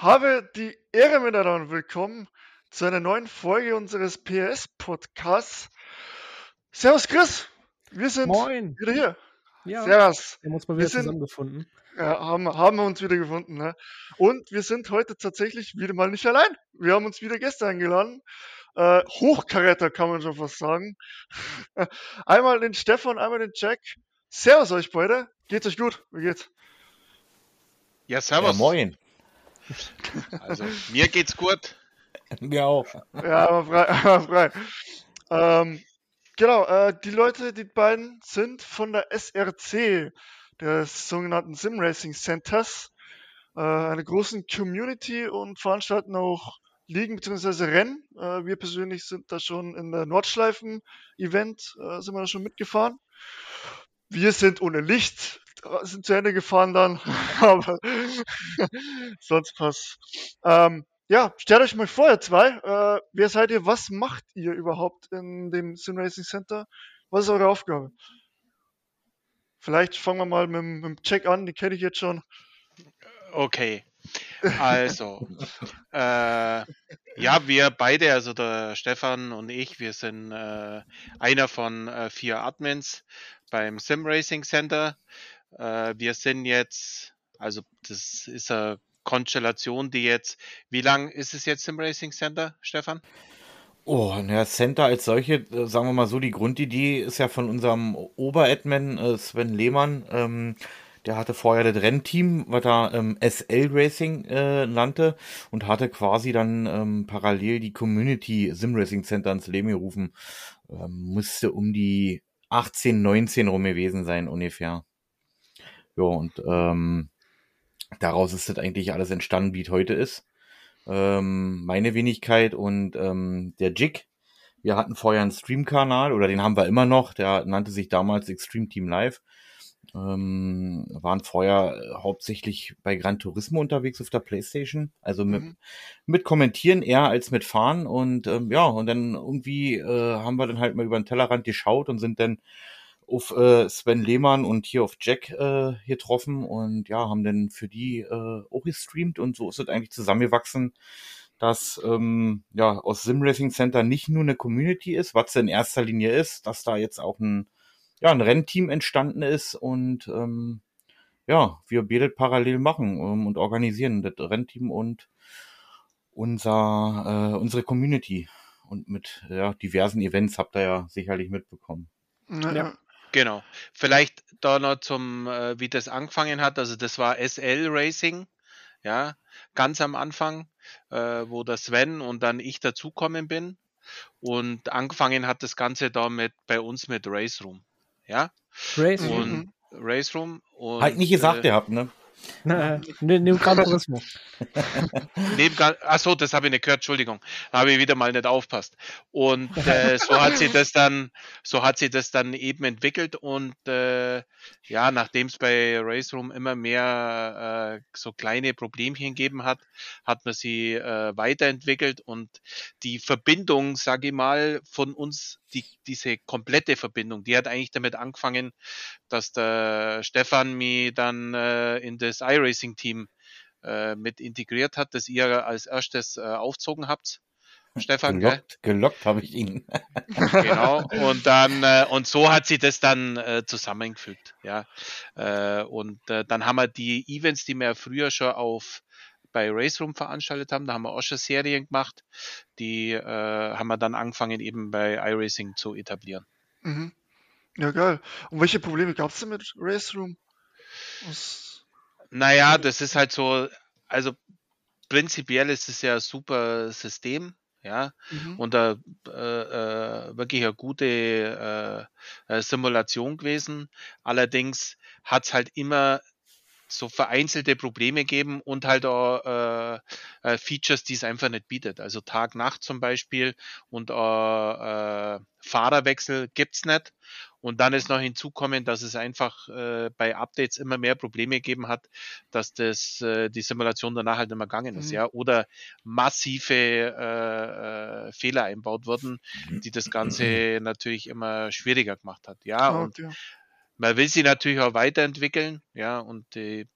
Habe die Ehre miteinander und willkommen zu einer neuen Folge unseres PS-Podcasts. Servus Chris, wir sind Moin. wieder hier. Ja, Servus. wir haben uns mal Wir wieder sind- zusammengefunden. Ja, haben, haben wir uns wieder gefunden. Ne? Und wir sind heute tatsächlich wieder mal nicht allein. Wir haben uns wieder Gäste eingeladen. Äh, Hochkaräter kann man schon fast sagen. einmal den Stefan, einmal den Jack. Servus euch beide. Geht's euch gut? Wie geht's? Ja, servus. Ja, moin. Also, mir geht's gut. Mir auch. Ja, aber frei. Aber frei. Ähm, genau, äh, die Leute, die beiden sind von der SRC, des sogenannten Sim Racing Centers, äh, einer großen Community und veranstalten auch Ligen bzw. Rennen. Äh, wir persönlich sind da schon in der Nordschleifen-Event, äh, sind wir da schon mitgefahren. Wir sind ohne Licht, sind zu Ende gefahren dann, aber sonst passt. Ähm, ja, stellt euch mal vor, ihr zwei. Äh, wer seid ihr? Was macht ihr überhaupt in dem Sim Racing Center? Was ist eure Aufgabe? Vielleicht fangen wir mal mit, dem- mit dem Check an, den kenne ich jetzt schon. Okay. Also, äh, ja, wir beide, also der Stefan und ich, wir sind äh, einer von äh, vier Admins beim Sim Racing Center. Äh, wir sind jetzt, also das ist eine Konstellation, die jetzt, wie lang ist es jetzt Sim Racing Center, Stefan? Oh, naja, Center als solche, äh, sagen wir mal so, die Grundidee ist ja von unserem Oberadmin äh, Sven Lehmann. Ähm, der hatte vorher das Rennteam, was er ähm, SL Racing äh, nannte und hatte quasi dann ähm, parallel die Community Sim Racing Center ins Leben gerufen. Ähm, musste um die 18, 19 rum gewesen sein ungefähr. Ja, und ähm, daraus ist das eigentlich alles entstanden, wie es heute ist. Ähm, meine Wenigkeit und ähm, der Jig. Wir hatten vorher einen Stream-Kanal, oder den haben wir immer noch, der nannte sich damals Extreme Team Live. Ähm, waren vorher äh, hauptsächlich bei Gran Turismo unterwegs auf der Playstation, also mit, Mhm. mit Kommentieren eher als mit Fahren und ähm, ja, und dann irgendwie äh, haben wir dann halt mal über den Tellerrand geschaut und sind dann auf äh, Sven Lehmann und hier auf Jack äh, getroffen und ja, haben dann für die äh, auch gestreamt und so ist es eigentlich zusammengewachsen, dass ähm, ja aus Sim Racing Center nicht nur eine Community ist, was in erster Linie ist, dass da jetzt auch ein ja ein Rennteam entstanden ist und ähm, ja, wir beide parallel machen ähm, und organisieren das Rennteam und unser äh, unsere Community und mit ja, diversen Events habt ihr ja sicherlich mitbekommen. Ja. Genau. Vielleicht da noch zum, äh, wie das angefangen hat. Also das war SL Racing, ja, ganz am Anfang, äh, wo der Sven und dann ich dazukommen bin. Und angefangen hat das Ganze da mit bei uns mit Race Room, ja, Race. Und Race Room und halt nicht gesagt äh, gehabt, ne? Ne, ne. Neben, achso, das habe ich nicht gehört, Entschuldigung. Da habe ich wieder mal nicht aufpasst. Und äh, so hat sie das dann, so hat sie das dann eben entwickelt und äh, ja, nachdem es bei Race Room immer mehr äh, so kleine Problemchen gegeben hat, hat man sie äh, weiterentwickelt und die Verbindung, sage ich mal, von uns, die, diese komplette Verbindung, die hat eigentlich damit angefangen, dass der Stefan mich dann äh, in das iRacing-Team äh, mit integriert hat, das ihr als erstes äh, aufzogen habt. Stefan, gell? Gelockt, gelockt habe ich ihn. genau. Und dann äh, und so hat sie das dann äh, zusammengefügt, ja. Äh, und äh, dann haben wir die Events, die wir früher schon auf bei Race Room veranstaltet haben, da haben wir auch schon Serien gemacht, die äh, haben wir dann angefangen eben bei iRacing zu etablieren. Mhm. Ja, geil. Und welche Probleme gab es denn mit Race Room? Was, Naja, das ist halt so, also prinzipiell ist es ja ein super System, ja, mhm. und äh, äh, wirklich eine gute äh, äh, Simulation gewesen. Allerdings hat es halt immer so vereinzelte Probleme geben und halt auch äh, äh, Features, die es einfach nicht bietet. Also Tag-Nacht zum Beispiel und äh, äh, Fahrerwechsel gibt's nicht. Und dann ist noch hinzukommen, dass es einfach äh, bei Updates immer mehr Probleme gegeben hat, dass das äh, die Simulation danach halt mehr gegangen ist, Mhm. ja, oder massive äh, äh, Fehler einbaut wurden, die das Ganze natürlich immer schwieriger gemacht hat. Ja, Ah, und man will sie natürlich auch weiterentwickeln, ja, und die,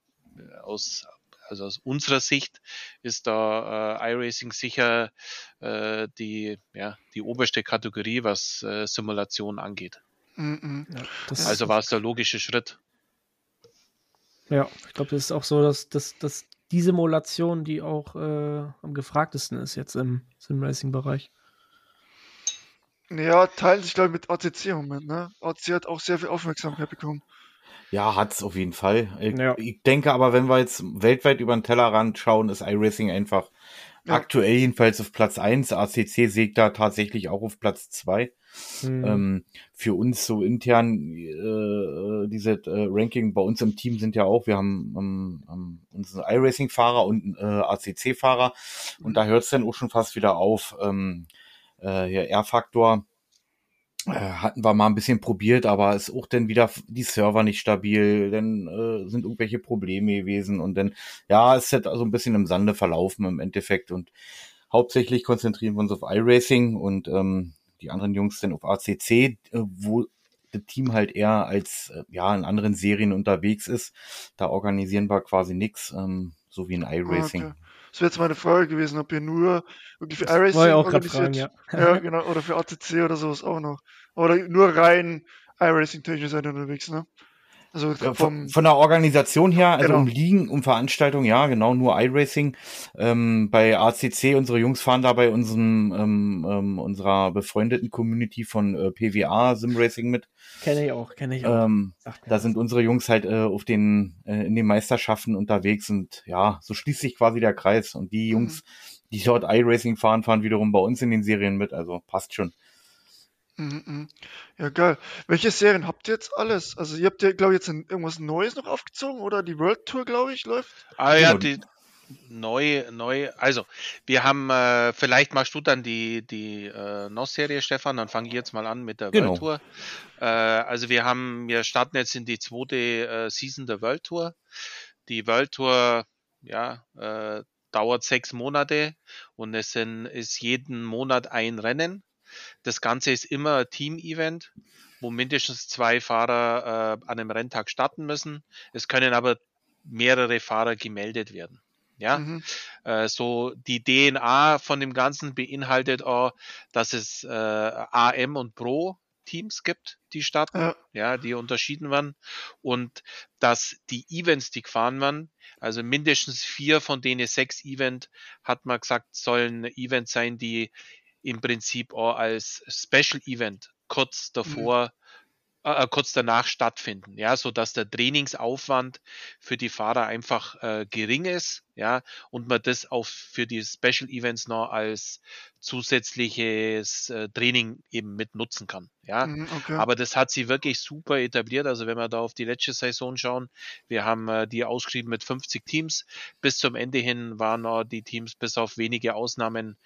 aus also aus unserer Sicht ist da äh, iRacing sicher äh, die, ja, die oberste Kategorie, was äh, Simulation angeht. Mm also war es der logische Schritt. Ja, ich glaube, das ist auch so, dass, dass, dass die Simulation, die auch äh, am gefragtesten ist jetzt im Sim-Racing-Bereich. Ja, teilen sich, glaube ich, mit OTC im Moment. Ne? OTC hat auch sehr viel Aufmerksamkeit bekommen. Ja, hat es auf jeden Fall. Ich, ja. ich, denke aber, wenn wir jetzt weltweit über den Tellerrand schauen, ist iRacing einfach ja. aktuell jedenfalls auf Platz 1. ACC sägt da tatsächlich auch auf Platz 2. Mhm. Ähm, für uns so intern, äh, diese äh, Ranking bei uns im Team sind ja auch, wir haben ähm, ähm, unseren iRacing-Fahrer und äh, ACC-Fahrer mhm. und da hört es dann auch schon fast wieder auf. Ähm, äh, hier R-Faktor äh, hatten wir mal ein bisschen probiert, aber ist auch dann wieder die Server nicht stabil, dann äh, sind irgendwelche Probleme gewesen und dann, ja, es hat also ein bisschen im Sande verlaufen im Endeffekt und hauptsächlich konzentrieren wir uns auf iRacing und ähm, die anderen Jungs dann auf ACC, äh, wo das Team halt eher als äh, ja in anderen Serien unterwegs ist. Da organisieren wir quasi nix, ähm, so wie in Ah, iRacing. okay. Das wäre jetzt meine Frage gewesen, ob ihr nur wirklich für iRacing ich auch gerade organisiert. fragen, ja. Ja, genau, oder für ACC oder sowas auch noch. Oder nur rein iRacing-technisch seid ihr unterwegs, ne? Also Ja, vom, von, von der Organisation her, also Genau. um Ligen, um Veranstaltungen, ja, genau, nur iRacing. Ähm, bei ACC, unsere Jungs fahren da bei unserem, ähm, ähm, unserer befreundeten Community von äh, PWA Simracing mit. Kenne ich auch, kenne ich auch. Ähm, da sind unsere Jungs halt äh, auf den, äh, in den Meisterschaften unterwegs und ja, so schließt sich quasi der Kreis. Und die Jungs, die dort iRacing fahren, fahren wiederum bei uns in den Serien mit, also passt schon. Mhm, mhm. Ja, geil. Welche Serien habt ihr jetzt alles? Also ihr habt ja, glaube ich, jetzt ein, irgendwas Neues noch aufgezogen oder die World Tour, glaube ich, läuft? Ah ja, Genau. die neu, neu, also wir haben, äh, vielleicht machst du dann die, die äh, NOS-Serie, Stefan, dann fange ich jetzt mal an mit der Genau. World Tour. Äh, also wir haben, wir starten jetzt in die zweite äh, Season der World Tour. Die World Tour, ja, äh, dauert sechs Monate und es sind, ist jeden Monat ein Rennen. Das Ganze ist immer ein Team-Event, wo mindestens zwei Fahrer äh, an einem Renntag starten müssen. Es können aber mehrere Fahrer gemeldet werden. Ja, Mhm. äh, so die DNA von dem Ganzen beinhaltet auch, dass es äh, AM und Pro Teams gibt, die starten, Ja. ja, die unterschieden werden und dass die Events, die gefahren werden, also mindestens vier von denen sechs Event, hat man gesagt, sollen Events sein, die im Prinzip auch als Special Event kurz davor, äh, kurz danach stattfinden, ja, so dass der Trainingsaufwand für die Fahrer einfach äh, gering ist, ja, und man das auch für die Special Events noch als zusätzliches äh, Training eben mit nutzen kann, ja. Mhm, okay. Aber das hat sie wirklich super etabliert. Also wenn wir da auf die letzte Saison schauen, wir haben äh, die ausgeschrieben mit 50 Teams. Bis zum Ende hin waren äh, die Teams bis auf wenige Ausnahmen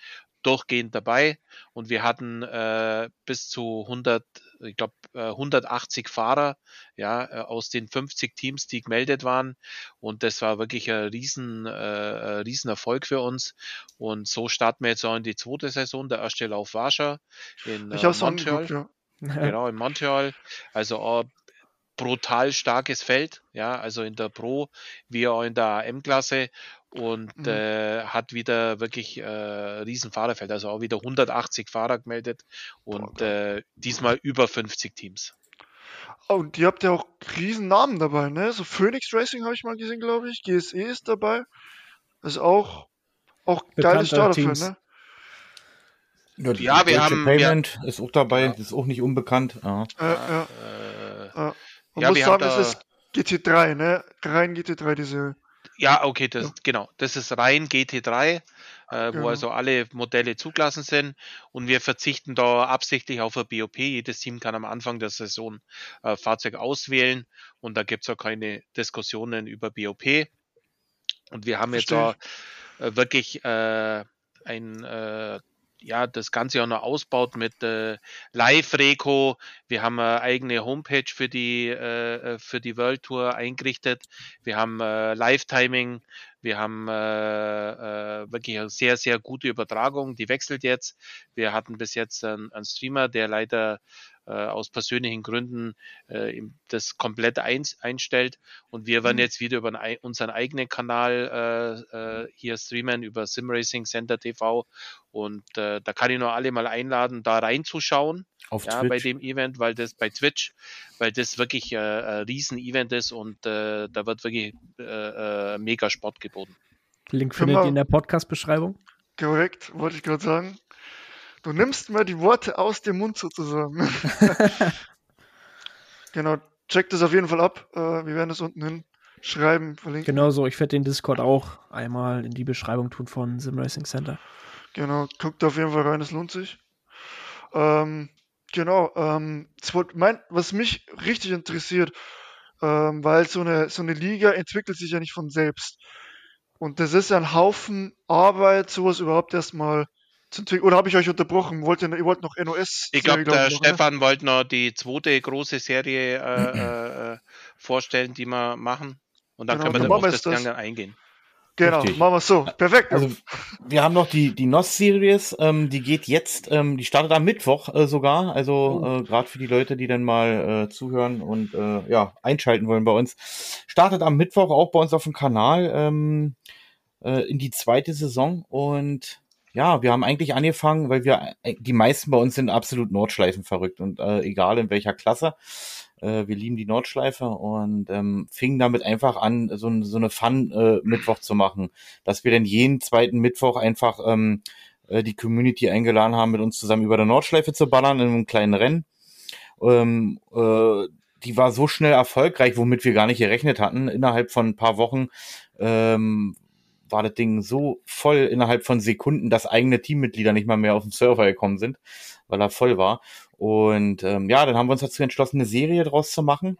durchgehend dabei und wir hatten äh, bis zu 100, ich glaube äh, 180 Fahrer, ja, äh, aus den 50 Teams, die gemeldet waren und das war wirklich ein riesen, äh, riesen Erfolg für uns und so starten wir jetzt auch in die zweite Saison. Der erste Lauf war schon in ich äh, Montreal. angeguckt, ja. Genau, in Montreal. Also auch brutal starkes Feld, ja, also in der Pro wie auch in der AM-Klasse und Mhm. äh, hat wieder wirklich äh, riesen Fahrerfeld, also auch wieder 180 Fahrer gemeldet und äh, diesmal über 50 Teams. Oh, und ihr habt ja auch riesen Namen dabei, ne? So Phoenix Racing habe ich mal gesehen, glaube ich. GSE ist dabei. Ist auch, auch geiles Bekannte Start dafür, Teams. ne? die Ja, wir Deutsche haben- wir- Payment ist auch dabei, Ja. das ist auch nicht unbekannt. Ja. Ja, ja. Äh, ja. Man Ja, muss wir haben sagen, es ist GT3, ne? Rein GT3, diese. Ja, okay, das, Ja. genau. Das ist rein GT3, äh, Genau. wo also alle Modelle zugelassen sind. Und wir verzichten da absichtlich auf ein BOP. Jedes Team kann am Anfang der Saison äh, Fahrzeug auswählen und da gibt's auch keine Diskussionen über BOP. Und wir haben jetzt Verstehe auch äh, wirklich äh, ein äh, ja, das Ganze auch noch ausbaut mit äh, Live-Reco. Wir haben eine eigene Homepage für die, äh, für die World Tour eingerichtet. Wir haben äh, Live-Timing. Wir haben äh, äh, wirklich eine sehr, sehr gute Übertragung. Die wechselt jetzt. Wir hatten bis jetzt einen, einen Streamer, der leider äh, aus persönlichen Gründen äh, das komplett ein, einstellt. Und wir werden mhm. jetzt wieder über einen, unseren eigenen Kanal äh, äh, hier streamen, über Simracing Center TV. Und da kann ich nur alle mal einladen, da reinzuschauen. Auf ja, Twitch. bei dem Event, weil das bei Twitch, weil das wirklich äh, ein Riesen-Event ist und äh, da wird wirklich äh, äh, mega Sport geboten. Link findet ihr in der Podcast-Beschreibung. Korrekt, wollte ich gerade sagen. Du nimmst mir die Worte aus dem Mund sozusagen. genau, check das auf jeden Fall ab. Äh, wir werden das unten hin schreiben, verlinken. Genau so, ich werde den Discord auch einmal in die Beschreibung tun von Sim Racing Center. Genau, guckt auf jeden Fall rein, es lohnt sich. Ähm, genau, ähm, mein, was mich richtig interessiert, ähm, weil so eine, so eine Liga entwickelt sich ja nicht von selbst. Und das ist ja ein Haufen Arbeit, sowas überhaupt erstmal oder habe ich euch unterbrochen? Wollt ihr, ihr wollt noch NOS? Ich glaube, der noch, Stefan ne? wollte noch die zweite große Serie äh, äh, vorstellen, die wir machen. Und dann genau, können wir dann auf das, das gerne eingehen. Genau, Richtig. machen wir es so. Perfekt. Also, wir haben noch die, die NOS-Series, ähm, die geht jetzt, ähm, die startet am Mittwoch äh, sogar. Also oh. äh, gerade für die Leute, die dann mal äh, zuhören und äh, ja, einschalten wollen bei uns. Startet am Mittwoch auch bei uns auf dem Kanal ähm, äh, in die zweite Saison und ja, wir haben eigentlich angefangen, weil wir, äh, die meisten bei uns sind absolut Nordschleifen verrückt und äh, egal in welcher Klasse. Äh, wir lieben die Nordschleife und ähm, fingen damit einfach an, so, so eine Fun-Mittwoch äh, zu machen, dass wir dann jeden zweiten Mittwoch einfach ähm, äh, die Community eingeladen haben, mit uns zusammen über der Nordschleife zu ballern in einem kleinen Rennen. Ähm, äh, die war so schnell erfolgreich, womit wir gar nicht gerechnet hatten. Innerhalb von ein paar Wochen ähm, war das Ding so voll innerhalb von Sekunden, dass eigene Teammitglieder nicht mal mehr auf den Server gekommen sind, weil er voll war. Und ähm, ja, dann haben wir uns dazu entschlossen, eine Serie draus zu machen.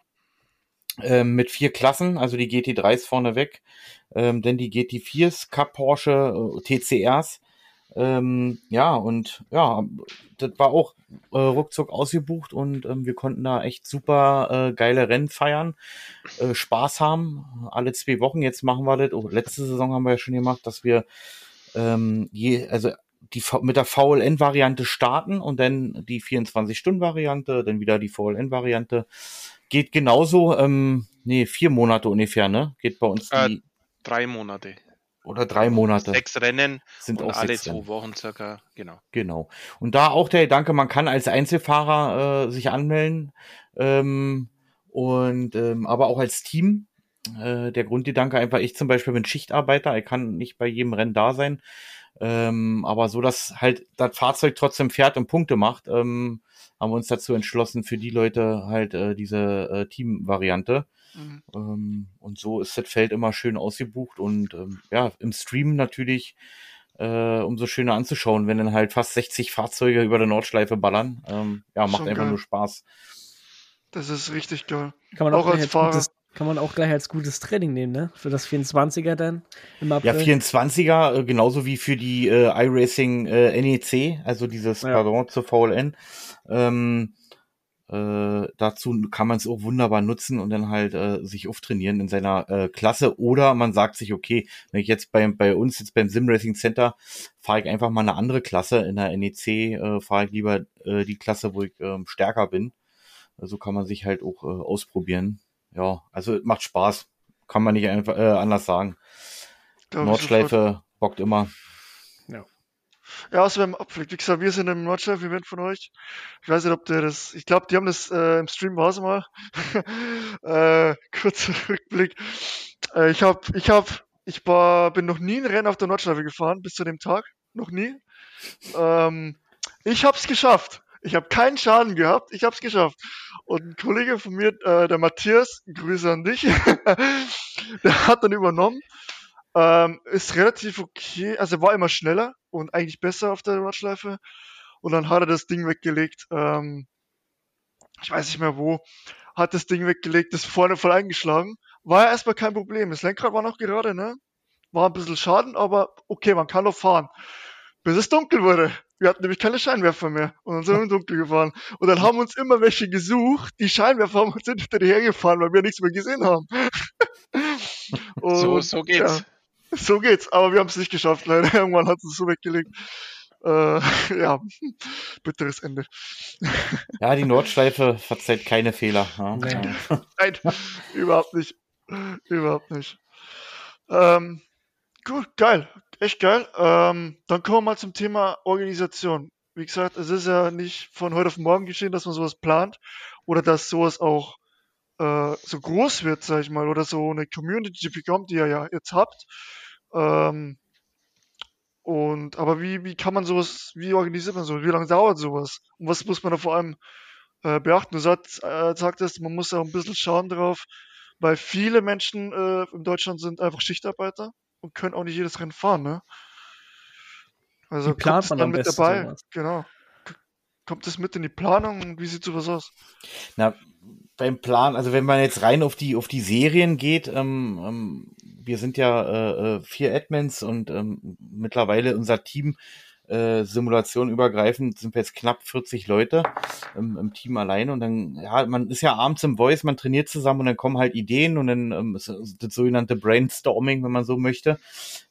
Ähm, mit vier Klassen, also die GT3s vorneweg, ähm, denn die GT4s, Cup Porsche, äh, TCRs, ähm, ja, und ja, das war auch äh, ruckzuck ausgebucht und ähm, wir konnten da echt super äh, geile Rennen feiern, äh, Spaß haben, alle zwei Wochen. Jetzt machen wir das, oh, letzte Saison haben wir ja schon gemacht, dass wir ähm, je, also die mit der VLN-Variante starten und dann die 24-Stunden-Variante, dann wieder die VLN-Variante. Geht genauso, ähm, nee, vier Monate ungefähr, ne? Geht bei uns äh, die. drei Monate. Oder drei Monate. Sechs Rennen sind auch alle zwei Rennen. Wochen circa, genau. Genau. Und da auch der Gedanke, man kann als Einzelfahrer äh, sich anmelden ähm, und ähm, aber auch als Team. Äh, der Grundgedanke einfach, ich zum Beispiel bin Schichtarbeiter, ich kann nicht bei jedem Rennen da sein. Ähm, aber so, dass halt das Fahrzeug trotzdem fährt und Punkte macht, ähm, haben wir uns dazu entschlossen, für die Leute halt äh, diese äh, Team-Variante. Mhm. Ähm, und so ist das Feld immer schön ausgebucht und ähm, ja, im Stream natürlich äh, umso schöner anzuschauen, wenn dann halt fast 60 Fahrzeuge über der Nordschleife ballern. Ähm, ja, macht Schon einfach geil. nur Spaß. Das ist richtig geil. Kann man auch, auch als Fahrer. Gutes, kann man auch gleich als gutes Training nehmen, ne? Für das 24er dann im April. Ja, 24er, äh, genauso wie für die äh, iRacing äh, NEC, also dieses ja. Pardon zur VLN. Ähm, äh, dazu kann man es auch wunderbar nutzen und dann halt äh, sich auftrainieren in seiner äh, Klasse. Oder man sagt sich, okay, wenn ich jetzt bei, bei uns jetzt beim Sim Racing Center fahre ich einfach mal eine andere Klasse. In der NEC äh, fahre ich lieber äh, die Klasse, wo ich äh, stärker bin. So also kann man sich halt auch äh, ausprobieren. Ja, also macht Spaß. Kann man nicht einfach äh, anders sagen. Nordschleife bockt immer. Ja, also beim Abflick. Wie gesagt, wir sind im Nordschleife-Event von euch. Ich weiß nicht, ob der das, ich glaube, die haben das äh, im Stream war es mal. äh, kurzer Rückblick. Äh, ich habe, ich habe, ich war, bin noch nie ein Rennen auf der Nordschleife gefahren, bis zu dem Tag. Noch nie. Ähm, ich habe es geschafft. Ich habe keinen Schaden gehabt. Ich habe es geschafft. Und ein Kollege von mir, äh, der Matthias, Grüße an dich, der hat dann übernommen. Ähm, ist relativ okay. Also er war immer schneller und eigentlich besser auf der Nordschleife. Und dann hat er das Ding weggelegt. Ähm, ich weiß nicht mehr wo. Hat das Ding weggelegt, ist vorne voll eingeschlagen. War ja erstmal kein Problem. Das Lenkrad war noch gerade, ne? War ein bisschen Schaden, aber okay, man kann noch fahren. Bis es dunkel wurde. Wir hatten nämlich keine Scheinwerfer mehr. Und dann sind wir im Dunkel gefahren. Und dann haben uns immer welche gesucht. Die Scheinwerfer haben uns hinter die hergefahren, weil wir nichts mehr gesehen haben. Und, so, so geht's. Ja, so geht's, aber wir haben es nicht geschafft, leider. Irgendwann hat es so weggelegt. Äh, ja, bitteres Ende. Ja, die Nordschleife verzeiht keine Fehler. Ja. Nee. Nein, überhaupt nicht. Überhaupt nicht. Ähm, gut, geil. Echt geil. Ähm, dann kommen wir mal zum Thema Organisation. Wie gesagt, es ist ja nicht von heute auf morgen geschehen, dass man sowas plant oder dass sowas auch äh, so groß wird, sag ich mal, oder so eine Community bekommt, die ihr ja jetzt habt. Ähm, und aber wie, wie kann man sowas, wie organisiert man sowas? Wie lange dauert sowas? Und was muss man da vor allem äh, beachten? Du sagt, äh, sagtest, man muss auch ein bisschen schauen drauf, weil viele Menschen äh, in Deutschland sind einfach Schichtarbeiter und können auch nicht jedes Rennen fahren, ne? Also Wie kommt es man dann mit dabei? sowas? Genau. Kommt es mit in die Planung? und Wie sieht sowas aus? Na, beim Plan, also wenn man jetzt rein auf die auf die Serien geht, ähm, ähm, wir sind ja äh, äh, vier Admins und ähm, mittlerweile unser Team äh, Simulation übergreifend sind wir jetzt knapp 40 Leute ähm, im Team alleine und dann ja man ist ja abends im Voice, man trainiert zusammen und dann kommen halt Ideen und dann ähm, ist das sogenannte Brainstorming, wenn man so möchte.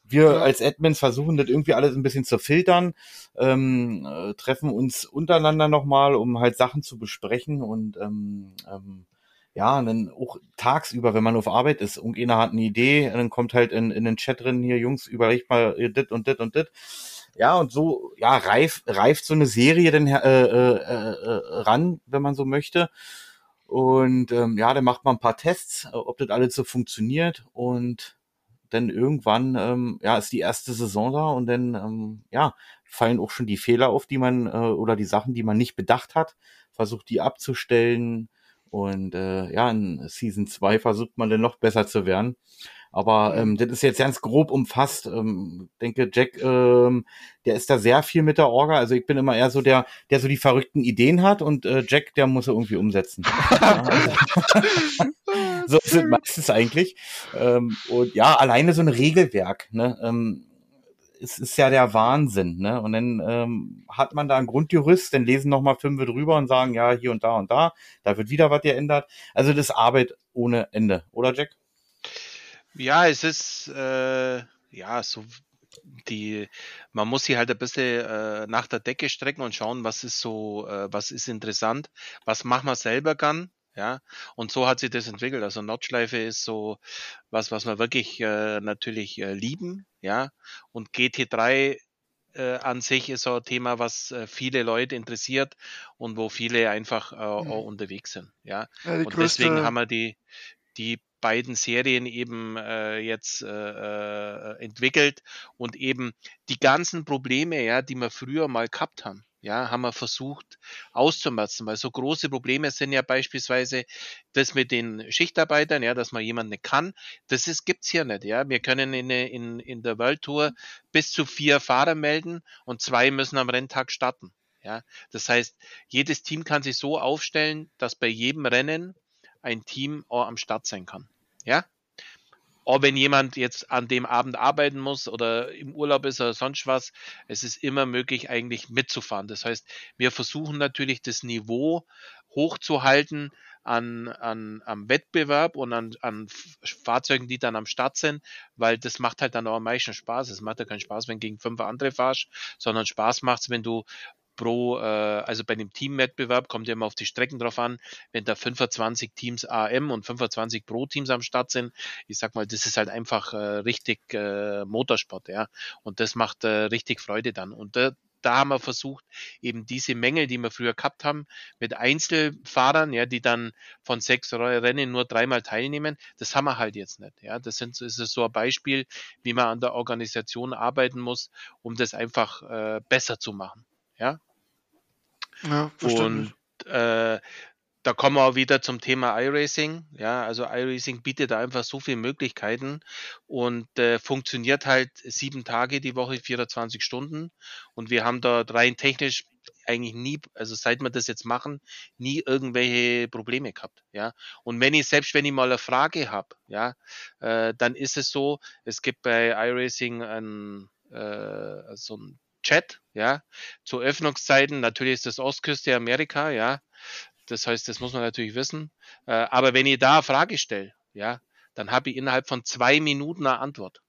Wir als Admins versuchen das irgendwie alles ein bisschen zu filtern, ähm, äh, treffen uns untereinander nochmal, um halt Sachen zu besprechen und ähm, ähm, ja, und dann auch tagsüber, wenn man auf Arbeit ist, irgendeiner hat eine Idee, dann kommt halt in, in den Chat drin, hier Jungs, überlegt mal ihr dit und dit und dit. Ja, und so, ja, reif, reift so eine Serie dann äh, äh, äh, ran, wenn man so möchte. Und ähm, ja, dann macht man ein paar Tests, äh, ob das alles so funktioniert. Und dann irgendwann, ähm, ja, ist die erste Saison da und dann, ähm, ja, fallen auch schon die Fehler auf, die man, äh, oder die Sachen, die man nicht bedacht hat, versucht die abzustellen. Und äh, ja, in Season 2 versucht man dann noch besser zu werden. Aber ähm, das ist jetzt ganz grob umfasst. Ähm, denke, Jack, ähm, der ist da sehr viel mit der Orga. Also ich bin immer eher so der, der so die verrückten Ideen hat und äh, Jack, der muss sie irgendwie umsetzen. Also, so ist es meistens eigentlich. Ähm, und ja, alleine so ein Regelwerk, ne? Ähm, es ist ja der Wahnsinn, ne? Und dann ähm, hat man da ein Grundjurist, dann lesen noch mal fünf drüber und sagen, ja, hier und da und da, da wird wieder was geändert. Also das Arbeit ohne Ende, oder Jack? Ja, es ist äh, ja so die, man muss sie halt ein bisschen äh, nach der Decke strecken und schauen, was ist so, äh, was ist interessant, was machen wir selber gern, ja. Und so hat sich das entwickelt. Also Nordschleife ist so was, was wir wirklich äh, natürlich äh, lieben, ja. Und GT3 äh, an sich ist so ein Thema, was äh, viele Leute interessiert und wo viele einfach äh, auch unterwegs sind, ja. Ja, Und deswegen größte, haben wir die, die beiden Serien eben äh, jetzt äh, äh, entwickelt und eben die ganzen Probleme, ja, die wir früher mal gehabt haben, ja, haben wir versucht auszumerzen, weil so große Probleme sind ja beispielsweise das mit den Schichtarbeitern, ja, dass man jemanden kann, das ist, gibt's hier nicht, ja. Wir können in, in, in der World Tour bis zu vier Fahrer melden und zwei müssen am Renntag starten. Ja, das heißt, jedes Team kann sich so aufstellen, dass bei jedem Rennen ein Team am Start sein kann. Ja? Auch wenn jemand jetzt an dem Abend arbeiten muss oder im Urlaub ist oder sonst was, es ist immer möglich, eigentlich mitzufahren. Das heißt, wir versuchen natürlich das Niveau hochzuhalten an, an, am Wettbewerb und an, an Fahrzeugen, die dann am Start sind, weil das macht halt dann auch am meisten Spaß. Es macht ja keinen Spaß, wenn gegen fünf andere fahrst, sondern Spaß macht's, wenn du pro, äh, also bei dem Teamwettbewerb kommt ja immer auf die Strecken drauf an, wenn da 25 Teams AM und 25 Pro-Teams am Start sind, ich sag mal, das ist halt einfach äh, richtig äh, Motorsport, ja. Und das macht äh, richtig Freude dann. Und da, da haben wir versucht, eben diese Mängel, die wir früher gehabt haben, mit Einzelfahrern, ja, die dann von sechs Rennen nur dreimal teilnehmen, das haben wir halt jetzt nicht. Ja, das sind, ist so ein Beispiel, wie man an der Organisation arbeiten muss, um das einfach äh, besser zu machen. Ja, ja, und äh, da kommen wir auch wieder zum Thema iRacing. Ja, also iRacing bietet da einfach so viele Möglichkeiten und äh, funktioniert halt sieben Tage die Woche, 24 Stunden. Und wir haben da rein technisch eigentlich nie, also seit wir das jetzt machen, nie irgendwelche Probleme gehabt. Ja, und wenn ich selbst wenn ich mal eine Frage habe, ja, äh, dann ist es so, es gibt bei iRacing ein äh, so ein Chat, ja, zu Öffnungszeiten. Natürlich ist das Ostküste Amerika, ja. Das heißt, das muss man natürlich wissen. Äh, aber wenn ich da eine Frage stelle, ja, dann habe ich innerhalb von zwei Minuten eine Antwort.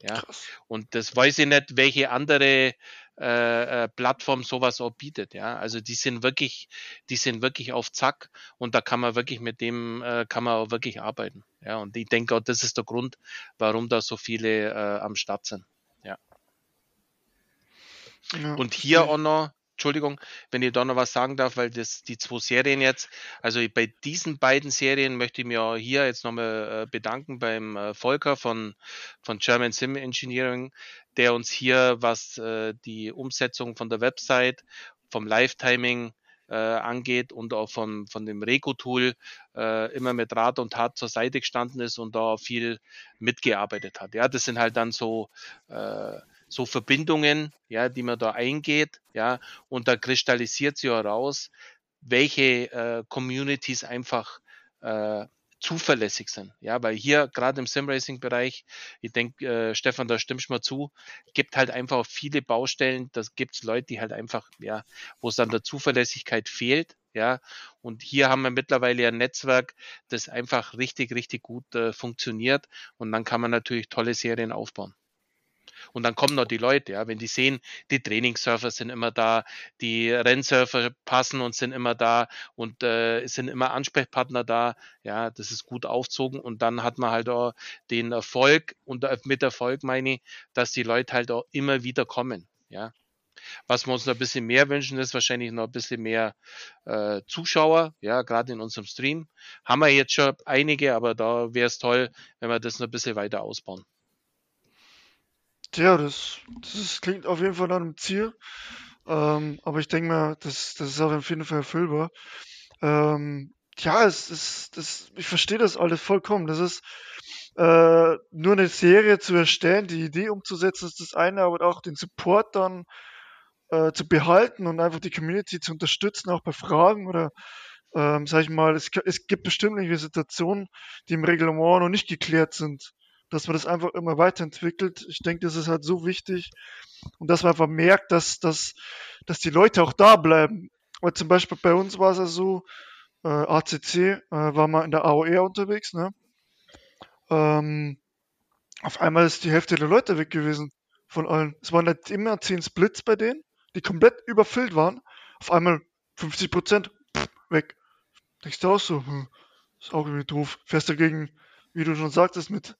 Ja. Krass. Und das weiß ich nicht, welche andere äh, äh, Plattform sowas auch bietet. Ja, also die sind wirklich, die sind wirklich auf Zack und da kann man wirklich mit dem äh, kann man auch wirklich arbeiten. Ja, und ich denke auch, das ist der Grund, warum da so viele äh, am Start sind. Ja. und hier auch noch Entschuldigung, wenn ich da noch was sagen darf, weil das die zwei Serien jetzt, also bei diesen beiden Serien möchte ich mir hier jetzt nochmal äh, bedanken beim äh, Volker von, von German Sim Engineering, der uns hier, was äh, die Umsetzung von der Website, vom Live-Timing angeht und auch von, von dem Rego-Tool äh, immer mit Rat und Tat zur Seite gestanden ist und da viel mitgearbeitet hat. Ja, das sind halt dann so äh, so Verbindungen, ja, die man da eingeht, ja, und da kristallisiert sich heraus, welche äh, Communities einfach äh, zuverlässig sind. Ja, weil hier gerade im Simracing-Bereich, ich denke, äh, Stefan, da stimmst du mal zu, gibt halt einfach viele Baustellen, das gibt's Leute, die halt einfach, ja, wo es an der Zuverlässigkeit fehlt. Ja, und hier haben wir mittlerweile ein Netzwerk, das einfach richtig, richtig gut äh, funktioniert. Und dann kann man natürlich tolle Serien aufbauen. Und dann kommen noch die Leute, ja, wenn die sehen, die Trainingssurfer sind immer da, die Rennsurfer passen und sind immer da und äh, sind immer Ansprechpartner da, ja, das ist gut aufzogen und dann hat man halt auch den Erfolg und mit Erfolg meine ich, dass die Leute halt auch immer wieder kommen, ja. Was wir uns noch ein bisschen mehr wünschen, ist wahrscheinlich noch ein bisschen mehr äh, Zuschauer, ja, gerade in unserem Stream. Haben wir jetzt schon einige, aber da wäre es toll, wenn wir das noch ein bisschen weiter ausbauen. Ja, das, das klingt auf jeden Fall nach einem Ziel. Ähm, aber ich denke mal, das, das ist auf jeden Fall erfüllbar. Ähm, ja, es ist, das, ich verstehe das alles vollkommen. Das ist äh, nur eine Serie zu erstellen, die Idee umzusetzen, ist das eine, aber auch den Support dann äh, zu behalten und einfach die Community zu unterstützen, auch bei Fragen oder ähm, sag ich mal, es, es gibt bestimmt Situationen, die im Reglement noch nicht geklärt sind dass man das einfach immer weiterentwickelt. Ich denke, das ist halt so wichtig und dass man einfach merkt, dass, dass, dass die Leute auch da bleiben. Weil zum Beispiel bei uns war es ja so, äh, ACC äh, war mal in der AOR unterwegs, ne? Ähm, auf einmal ist die Hälfte der Leute weg gewesen von allen. Es waren halt immer zehn Splits bei denen, die komplett überfüllt waren. Auf einmal 50 Prozent weg. Denkst du auch so, hm, ist auch irgendwie doof. Fährst dagegen, wie du schon sagtest, mit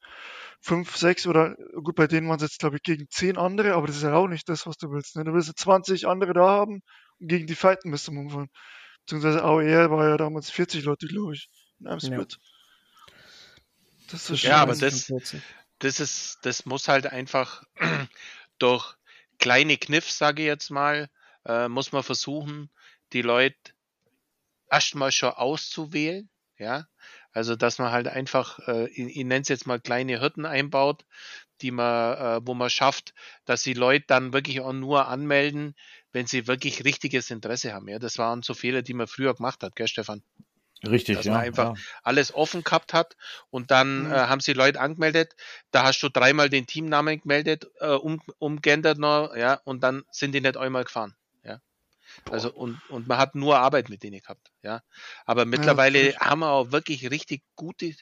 fünf, sechs oder gut, bei denen waren es jetzt, glaube ich, gegen zehn andere, aber das ist ja auch nicht das, was du willst. Ne? Du willst 20 andere da haben und gegen die fighten bis zum Umfallen. Beziehungsweise AOR war ja damals 40 Leute, glaube ich, in einem Split. Ja. Das ist ja, aber das, das ist, das muss halt einfach durch kleine Kniffs, sage ich jetzt mal, äh, muss man versuchen, die Leute erstmal schon auszuwählen, ja, also dass man halt einfach, äh, ich, ich nenne es jetzt mal kleine Hürden einbaut, die man, äh, wo man schafft, dass die Leute dann wirklich auch nur anmelden, wenn sie wirklich richtiges Interesse haben. Ja, das waren so Fehler, die man früher gemacht hat, gell, Stefan? Richtig, dass ja. man einfach ja. alles offen gehabt hat und dann mhm. äh, haben sie Leute angemeldet. Da hast du dreimal den Teamnamen gemeldet, äh, um, umgeändert noch, ja, und dann sind die nicht einmal gefahren. Also und, und man hat nur Arbeit mit denen gehabt, ja. Aber mittlerweile ja, haben wir auch wirklich richtig gute,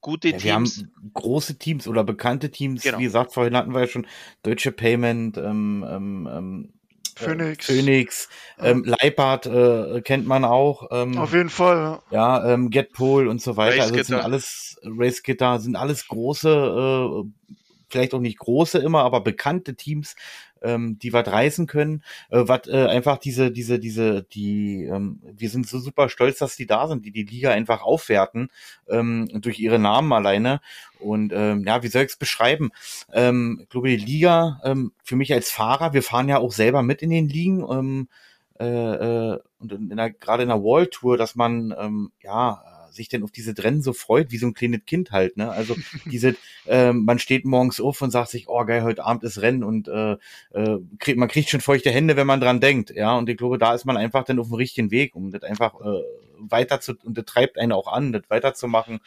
gute ja, Teams. Wir haben große Teams oder bekannte Teams. Genau. Wie gesagt, vorhin hatten wir ja schon Deutsche Payment, ähm, ähm, ähm äh, Phoenix, Phoenix ähm, Leipart äh, kennt man auch. Ähm, Auf jeden Fall. Ja, ja ähm, Getpol und so weiter. Also sind alles Race Gitter, sind alles große, äh, vielleicht auch nicht große immer, aber bekannte Teams, ähm, die was reißen können, äh, was äh, einfach diese, diese, diese, die, ähm, wir sind so super stolz, dass die da sind, die die Liga einfach aufwerten ähm, durch ihre Namen alleine. Und ähm, ja, wie soll ich es beschreiben? Ähm, ich glaube, die Liga, ähm, für mich als Fahrer, wir fahren ja auch selber mit in den Ligen. Ähm, äh, äh, und in der, gerade in der Wall Tour, dass man ähm, ja sich denn auf diese Rennen so freut, wie so ein kleines Kind halt, ne? Also diese, ähm, man steht morgens auf und sagt sich, oh geil, heute Abend ist Rennen und äh, äh, kriegt, man kriegt schon feuchte Hände, wenn man dran denkt, ja. Und ich glaube, da ist man einfach dann auf dem richtigen Weg, um das einfach äh, weiter zu, und das treibt einen auch an, das weiterzumachen.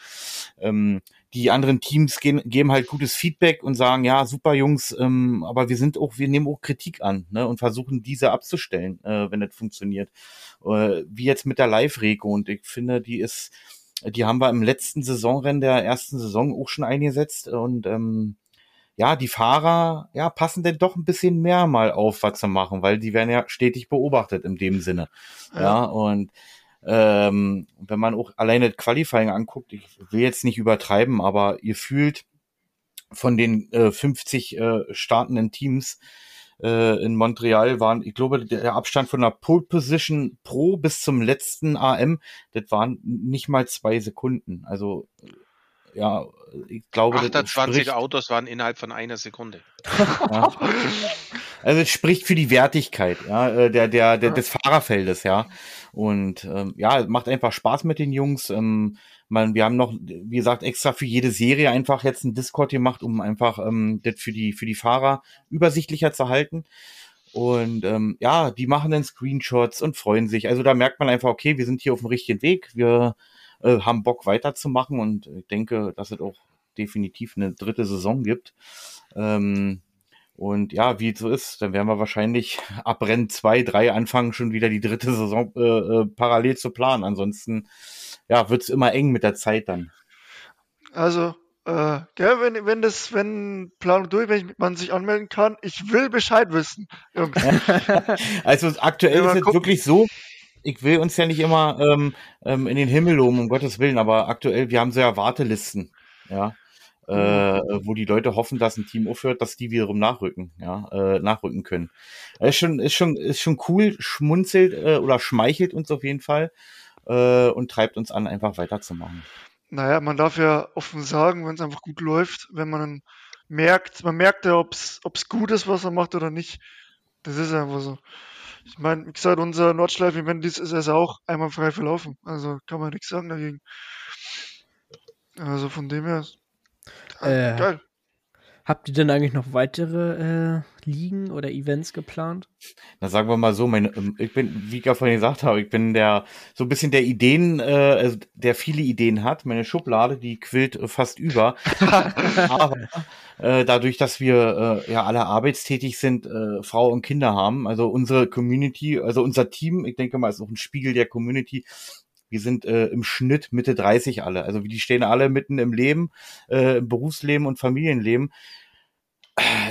Ähm, die anderen Teams gehen, geben halt gutes Feedback und sagen, ja, super Jungs, ähm, aber wir sind auch, wir nehmen auch Kritik an ne, und versuchen diese abzustellen, äh, wenn das funktioniert. Äh, wie jetzt mit der Live-Rego und ich finde, die ist, die haben wir im letzten Saisonrennen der ersten Saison auch schon eingesetzt und ähm, ja, die Fahrer, ja, passen denn doch ein bisschen mehr mal auf, was zu machen, weil die werden ja stetig beobachtet in dem Sinne. Ja, ja und ähm, wenn man auch alleine Qualifying anguckt, ich will jetzt nicht übertreiben, aber ihr fühlt von den äh, 50 äh, startenden Teams äh, in Montreal waren, ich glaube, der Abstand von der Pole Position Pro bis zum letzten AM, das waren nicht mal zwei Sekunden. Also ja, ich glaube, 28 Autos waren innerhalb von einer Sekunde. Ja. Also es spricht für die Wertigkeit, ja, äh, der, der, der des Fahrerfeldes, ja. Und ähm, ja, macht einfach Spaß mit den Jungs. Ähm, man, wir haben noch, wie gesagt, extra für jede Serie einfach jetzt einen Discord gemacht, um einfach ähm, das für die, für die Fahrer übersichtlicher zu halten. Und ähm, ja, die machen dann Screenshots und freuen sich. Also da merkt man einfach, okay, wir sind hier auf dem richtigen Weg. Wir äh, haben Bock weiterzumachen und ich denke, dass es auch definitiv eine dritte Saison gibt. Ähm, und ja, wie es so ist, dann werden wir wahrscheinlich ab Rennen 2, 3 anfangen, schon wieder die dritte Saison äh, äh, parallel zu planen. Ansonsten ja, wird's immer eng mit der Zeit dann. Also, äh, gell, wenn, wenn das, wenn Planung durch, wenn man sich anmelden kann, ich will Bescheid wissen. also aktuell ist es wirklich so, ich will uns ja nicht immer ähm, ähm, in den Himmel loben, um Gottes Willen, aber aktuell, wir haben so ja Wartelisten, ja, äh, wo die Leute hoffen, dass ein Team aufhört, dass die wiederum nachrücken, ja, äh, nachrücken können. Ist schon, ist schon, ist schon cool, schmunzelt äh, oder schmeichelt uns auf jeden Fall äh, und treibt uns an, einfach weiterzumachen. Naja, man darf ja offen sagen, wenn es einfach gut läuft, wenn man merkt, man merkt ja, ob es gut ist, was er macht oder nicht. Das ist einfach so. Ich meine, wie gesagt, unser Nordschleife-Event ist es auch einmal frei verlaufen. Also kann man nichts sagen dagegen. Also von dem her, äh, geil. Habt ihr denn eigentlich noch weitere äh, Ligen oder Events geplant? Na, sagen wir mal so, meine, ähm, ich bin, wie ich ja vorhin gesagt habe, ich bin der, so ein bisschen der Ideen, äh, also der viele Ideen hat. Meine Schublade, die quillt äh, fast über. Aber äh, dadurch, dass wir äh, ja alle arbeitstätig sind, äh, Frau und Kinder haben, also unsere Community, also unser Team, ich denke mal, ist auch ein Spiegel der Community, wir sind äh, im Schnitt Mitte 30 alle. Also die stehen alle mitten im Leben, äh, im Berufsleben und Familienleben.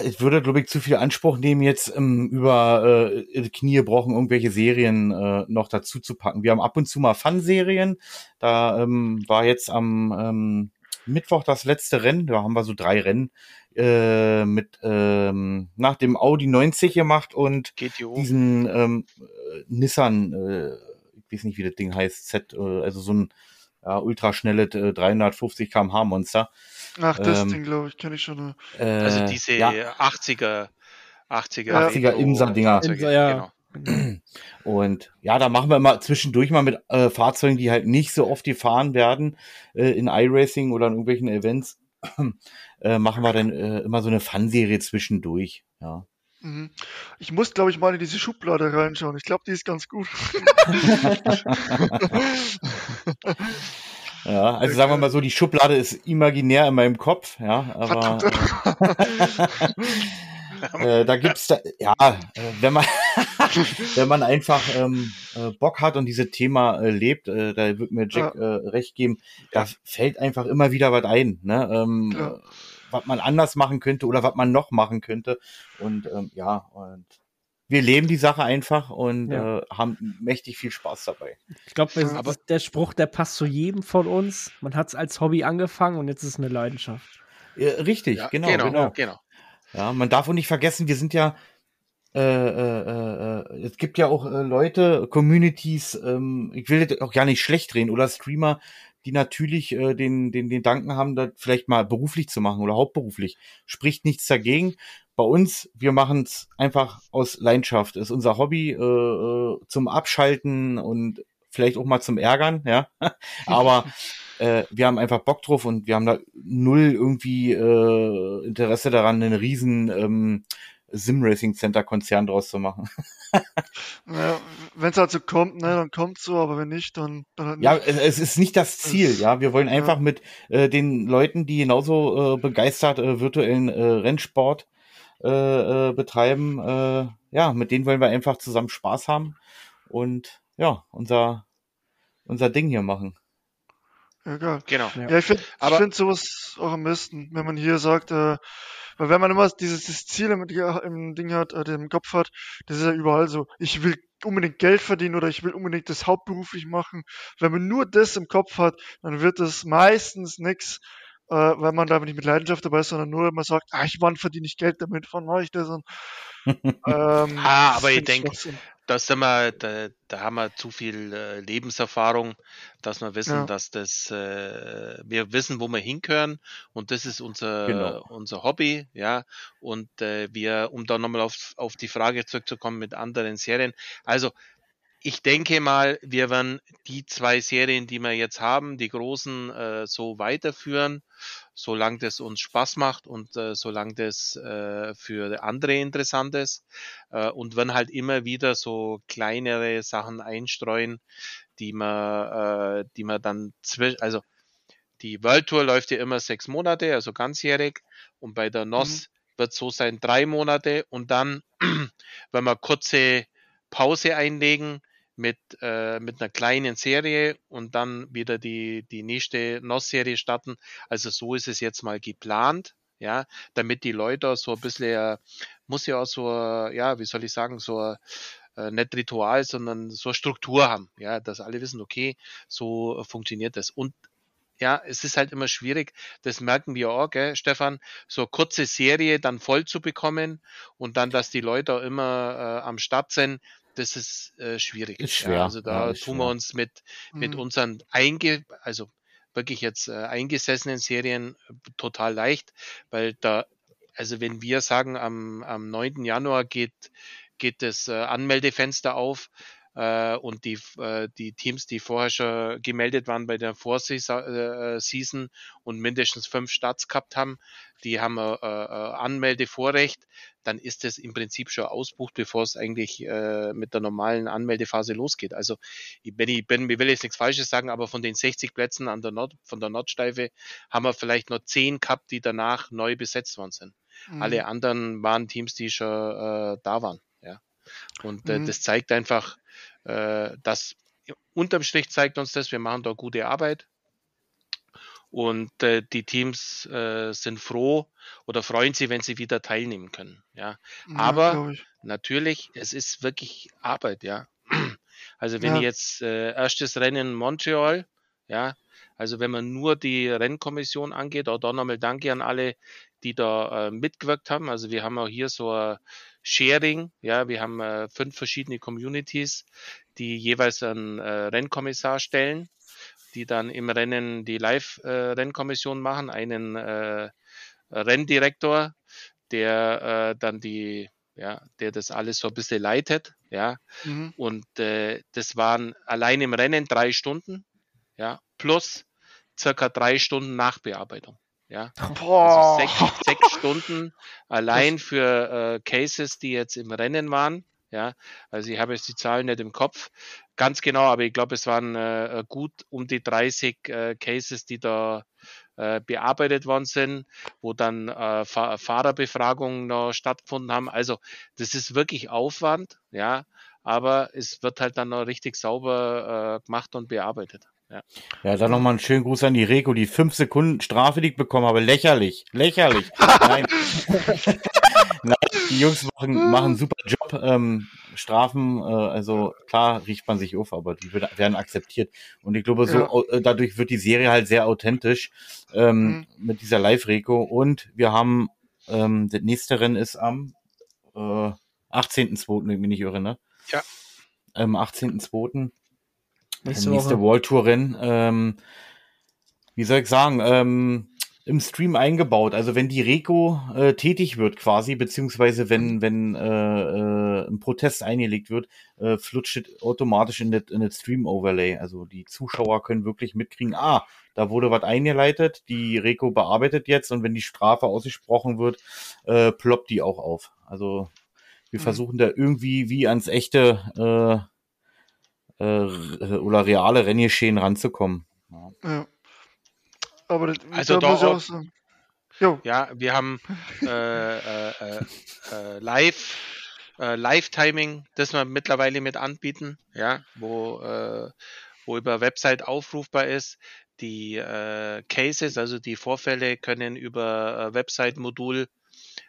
Ich würde, glaube ich, zu viel Anspruch nehmen, jetzt ähm, über äh, Knie brochen irgendwelche Serien äh, noch dazu zu packen. Wir haben ab und zu mal Fun-Serien. Da ähm, war jetzt am ähm, Mittwoch das letzte Rennen. Da haben wir so drei Rennen äh, mit ähm, nach dem Audi 90 gemacht und GTO. diesen ähm, Nissan äh, weiß nicht, wie das Ding heißt, Z, äh, also so ein ja, ultraschnelle äh, 350 km/h Monster. Ach, das ähm, Ding, glaube ich, kenne ich schon. Äh, also diese ja. 80er, 80er, ja. 80er Imsa-Dinger. Imsa, ja. Genau. Und ja, da machen wir mal zwischendurch mal mit äh, Fahrzeugen, die halt nicht so oft gefahren werden, äh, in iRacing oder in irgendwelchen Events, äh, machen wir dann äh, immer so eine Fun-Serie zwischendurch. Ja. Mhm. Ich muss, glaube ich, mal in diese Schublade reinschauen. Ich glaube, die ist ganz gut. ja, also sagen wir mal so, die Schublade ist imaginär in meinem Kopf, ja, aber äh, äh, da gibt's da, ja, äh, wenn man wenn man einfach ähm, äh, Bock hat und dieses Thema äh, lebt, da wird mir Jack ja. recht geben, da fällt einfach immer wieder was ein, ne? Ähm, ja was man anders machen könnte oder was man noch machen könnte. Und ähm, ja, und wir leben die Sache einfach und ja. äh, haben mächtig viel Spaß dabei. Ich glaube, der Spruch, der passt zu jedem von uns. Man hat es als Hobby angefangen und jetzt ist es eine Leidenschaft. Ja, richtig, ja, genau, genau, genau, genau. Ja, man darf auch nicht vergessen, wir sind ja äh, äh, äh, es gibt ja auch äh, Leute, Communities, ähm, ich will das auch gar nicht schlecht drehen, oder Streamer, die natürlich äh, den, den, den Danken haben, das vielleicht mal beruflich zu machen oder hauptberuflich. Spricht nichts dagegen. Bei uns, wir machen es einfach aus Leidenschaft. Ist unser Hobby äh, äh zum Abschalten und vielleicht auch mal zum Ärgern, ja. Aber äh, wir haben einfach Bock drauf und wir haben da null irgendwie äh, Interesse daran, einen riesen ähm, Sim-Racing Center-Konzern draus zu machen. ja, wenn es so kommt, ne, dann kommt so, aber wenn nicht, dann, dann halt nicht. Ja, es ist nicht das Ziel, es, ja. Wir wollen einfach ja. mit äh, den Leuten, die genauso äh, begeistert äh, virtuellen äh, Rennsport äh, äh, betreiben, äh, ja, mit denen wollen wir einfach zusammen Spaß haben und ja, unser, unser Ding hier machen. Egal. Genau. Ja. Ja, ich finde Aber- find sowas auch am besten, wenn man hier sagt, äh, weil wenn man immer dieses, dieses Ziel im, im Ding hat, äh, im Kopf hat, das ist ja überall so, ich will unbedingt Geld verdienen oder ich will unbedingt das hauptberuflich machen. Wenn man nur das im Kopf hat, dann wird es meistens nix, äh, weil man da nicht mit Leidenschaft dabei ist, sondern nur, man sagt, ah, ich, wann verdiene ich Geld damit, wann mache ich das? Und, ähm, Ah, aber das ich find denk, Schwachsinn. Da sind wir, da, da haben wir zu viel äh, Lebenserfahrung, dass wir wissen, Ja. dass das, äh, wir wissen, wo wir hinkören und das ist unser, Genau. unser Hobby, ja. Und äh, wir, um da nochmal auf, auf die Frage zurückzukommen mit anderen Serien, also ich denke mal, wir werden die zwei Serien, die wir jetzt haben, die großen, äh, so weiterführen, solange das uns Spaß macht und äh, solange das äh, für andere interessant ist. Äh, und werden halt immer wieder so kleinere Sachen einstreuen, die man, äh, die man dann zwischen, also die World Tour läuft ja immer sechs Monate, also ganzjährig. Und bei der NOS wird so sein drei Monate. Und dann, wenn wir kurze Pause einlegen mit, äh, mit einer kleinen Serie und dann wieder die, die nächste NOS-Serie starten. Also so ist es jetzt mal geplant, ja, damit die Leute so ein bisschen, äh, muss ja auch so, ja, wie soll ich sagen, so äh, nicht Ritual, sondern so Struktur haben, ja, dass alle wissen, okay, so funktioniert das. Und ja, es ist halt immer schwierig, das merken wir auch, gell, Stefan, so kurze Serie dann voll zu bekommen und dann, dass die Leute auch immer äh, am Start sind, das ist äh, schwierig. Ist schwer, Ja, also da ja, ist tun schwer. wir uns mit, mit Mhm. unseren einge, also wirklich jetzt äh, eingesessenen Serien äh, total leicht, weil da, also wenn wir sagen, am, am 9. Januar geht, geht das äh, Anmeldefenster auf, äh, und die, äh, die Teams, die vorher schon gemeldet waren bei der Vorseason und mindestens fünf Starts gehabt haben, die haben äh, äh, Anmeldevorrecht, dann ist es im Prinzip schon ausbucht, bevor es eigentlich äh, mit der normalen Anmeldephase losgeht. Also ich, wenn ich bin, ich will jetzt nichts Falsches sagen, aber von den 60 Plätzen an der Nord, von der Nordsteife haben wir vielleicht noch 10 gehabt, die danach neu besetzt worden sind. Mhm. Alle anderen waren Teams, die schon äh, da waren. Ja. Und äh, Mhm. das zeigt einfach, äh, dass unterm Strich zeigt uns das, wir machen da gute Arbeit. Und äh, die Teams äh, sind froh oder freuen sich, wenn sie wieder teilnehmen können. Ja, Ja, aber- natürlich, es ist wirklich Arbeit, ja. Also wenn Ja. jetzt äh, erstes Rennen in Montreal, ja, also wenn man nur die Rennkommission angeht, auch da nochmal danke an alle, die da äh, mitgewirkt haben. Also wir haben auch hier so ein Sharing, ja, wir haben äh, fünf verschiedene Communities, die jeweils einen äh, Rennkommissar stellen, die dann im Rennen die Live-Rennkommission machen, einen äh, Renndirektor, der äh, dann die, ja, der das alles so ein bisschen leitet, ja, Mhm. und äh, das waren allein im Rennen drei Stunden, ja, plus circa drei Stunden Nachbearbeitung. Ja, Boah. also sechs, sechs Stunden allein für äh, Cases, die jetzt im Rennen waren. Ja, also ich habe jetzt die Zahlen nicht im Kopf ganz genau, aber ich glaube, es waren äh, gut um die 30 äh, Cases, die da äh, bearbeitet worden sind, wo dann äh, Fa Fahrerbefragungen noch stattgefunden haben. Also das ist wirklich Aufwand, ja, aber es wird halt dann noch richtig sauber äh, gemacht und bearbeitet. Ja. Ja, dann nochmal einen schönen Gruß an die Reko, die fünf Sekunden Strafe, die ich bekommen habe. Lächerlich, lächerlich. Nein. Nein, die Jungs machen, machen super Job. Ähm, Strafen, äh, also klar riecht man sich auf, aber die wird- werden akzeptiert. Und ich glaube, so Ja. dadurch wird die Serie halt sehr authentisch ähm, mit dieser Live-Reko. Und wir haben ähm, das nächste Rennen ist am äh, 18.02., wenn ich mich nicht irre, ne? Ja. Am 18.02. Nächste nächste. World Tour Rennen. Ähm, wie soll ich sagen? Ähm, im Stream eingebaut. Also wenn die Reko äh, tätig wird quasi, beziehungsweise wenn wenn äh, äh, ein Protest eingelegt wird, äh, flutscht es automatisch in das in das Stream Overlay. Also die Zuschauer können wirklich mitkriegen, ah, da wurde was eingeleitet, die Reko bearbeitet jetzt und wenn die Strafe ausgesprochen wird, äh, ploppt die auch auf. Also wir Mhm. versuchen da irgendwie wie ans echte äh, äh, oder reale Renngeschehen ranzukommen. Ja. Aber das, Also da muss ich auch- sagen. Jo. Ja, wir haben äh, äh, äh, äh, Live, äh, Live-Timing, das wir mittlerweile mit anbieten, ja, wo, äh, wo über Website aufrufbar ist. Die Cases, also die Vorfälle, können über Website-Modul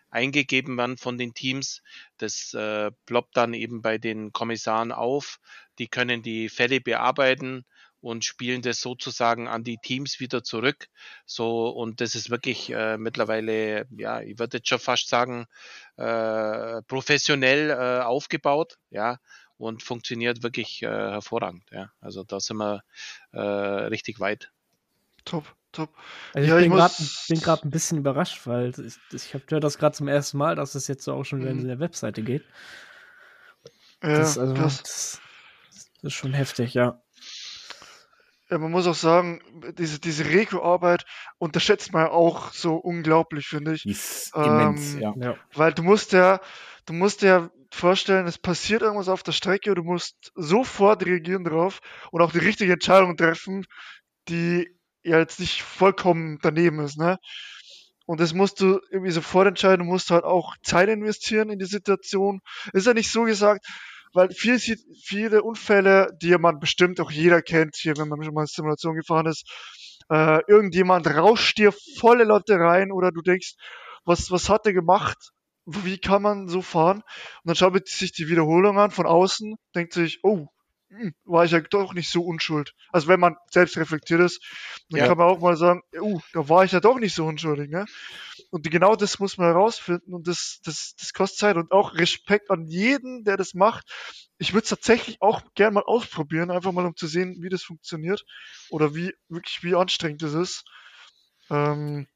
eingegeben werden von den Teams. Das äh, ploppt dann eben bei den Kommissaren auf. Die können die Fälle bearbeiten und spielen das sozusagen an die Teams wieder zurück. So, und das ist wirklich äh, mittlerweile, ja, ich würde jetzt schon fast sagen, äh, professionell äh, aufgebaut, ja, und funktioniert wirklich äh, hervorragend. Ja. Also da sind wir äh, richtig weit. Top, top. Also Ja, ich ich bin gerade ein bisschen überrascht, weil ich, ich habe höre das gerade zum ersten Mal, dass es jetzt so auch schon wieder Mhm. in der Webseite geht. Ja, das, also, das, das ist schon heftig, ja. Ja, man muss auch sagen, diese, diese Regio-Arbeit unterschätzt man ja auch so unglaublich, finde ich. Ist immens, Ähm, ja. ja. Weil du musst ja, du musst dir vorstellen, es passiert irgendwas auf der Strecke und du musst sofort reagieren drauf und auch die richtige Entscheidung treffen, die ja jetzt nicht vollkommen daneben ist, ne? Und das musst du irgendwie sofort entscheiden, du musst halt auch Zeit investieren in die Situation. Ist ja nicht so gesagt, weil viel, viele Unfälle, die man bestimmt auch jeder kennt, hier, wenn man schon mal in Simulation gefahren ist, äh, irgendjemand rauscht dir volle Lotte rein oder du denkst, was, was hat er gemacht? Wie kann man so fahren? Und dann schaut sich die Wiederholung an von außen, denkt sich, oh, war ich ja doch nicht so unschuld. Also wenn man selbst reflektiert ist, dann Ja. kann man auch mal sagen, uh, da war ich ja doch nicht so unschuldig, ne? Und genau das muss man herausfinden und das, das, das kostet Zeit und auch Respekt an jeden, der das macht. Ich würde es tatsächlich auch gern mal ausprobieren, einfach mal um zu sehen, wie das funktioniert oder wie wirklich wie anstrengend das ist. Ähm,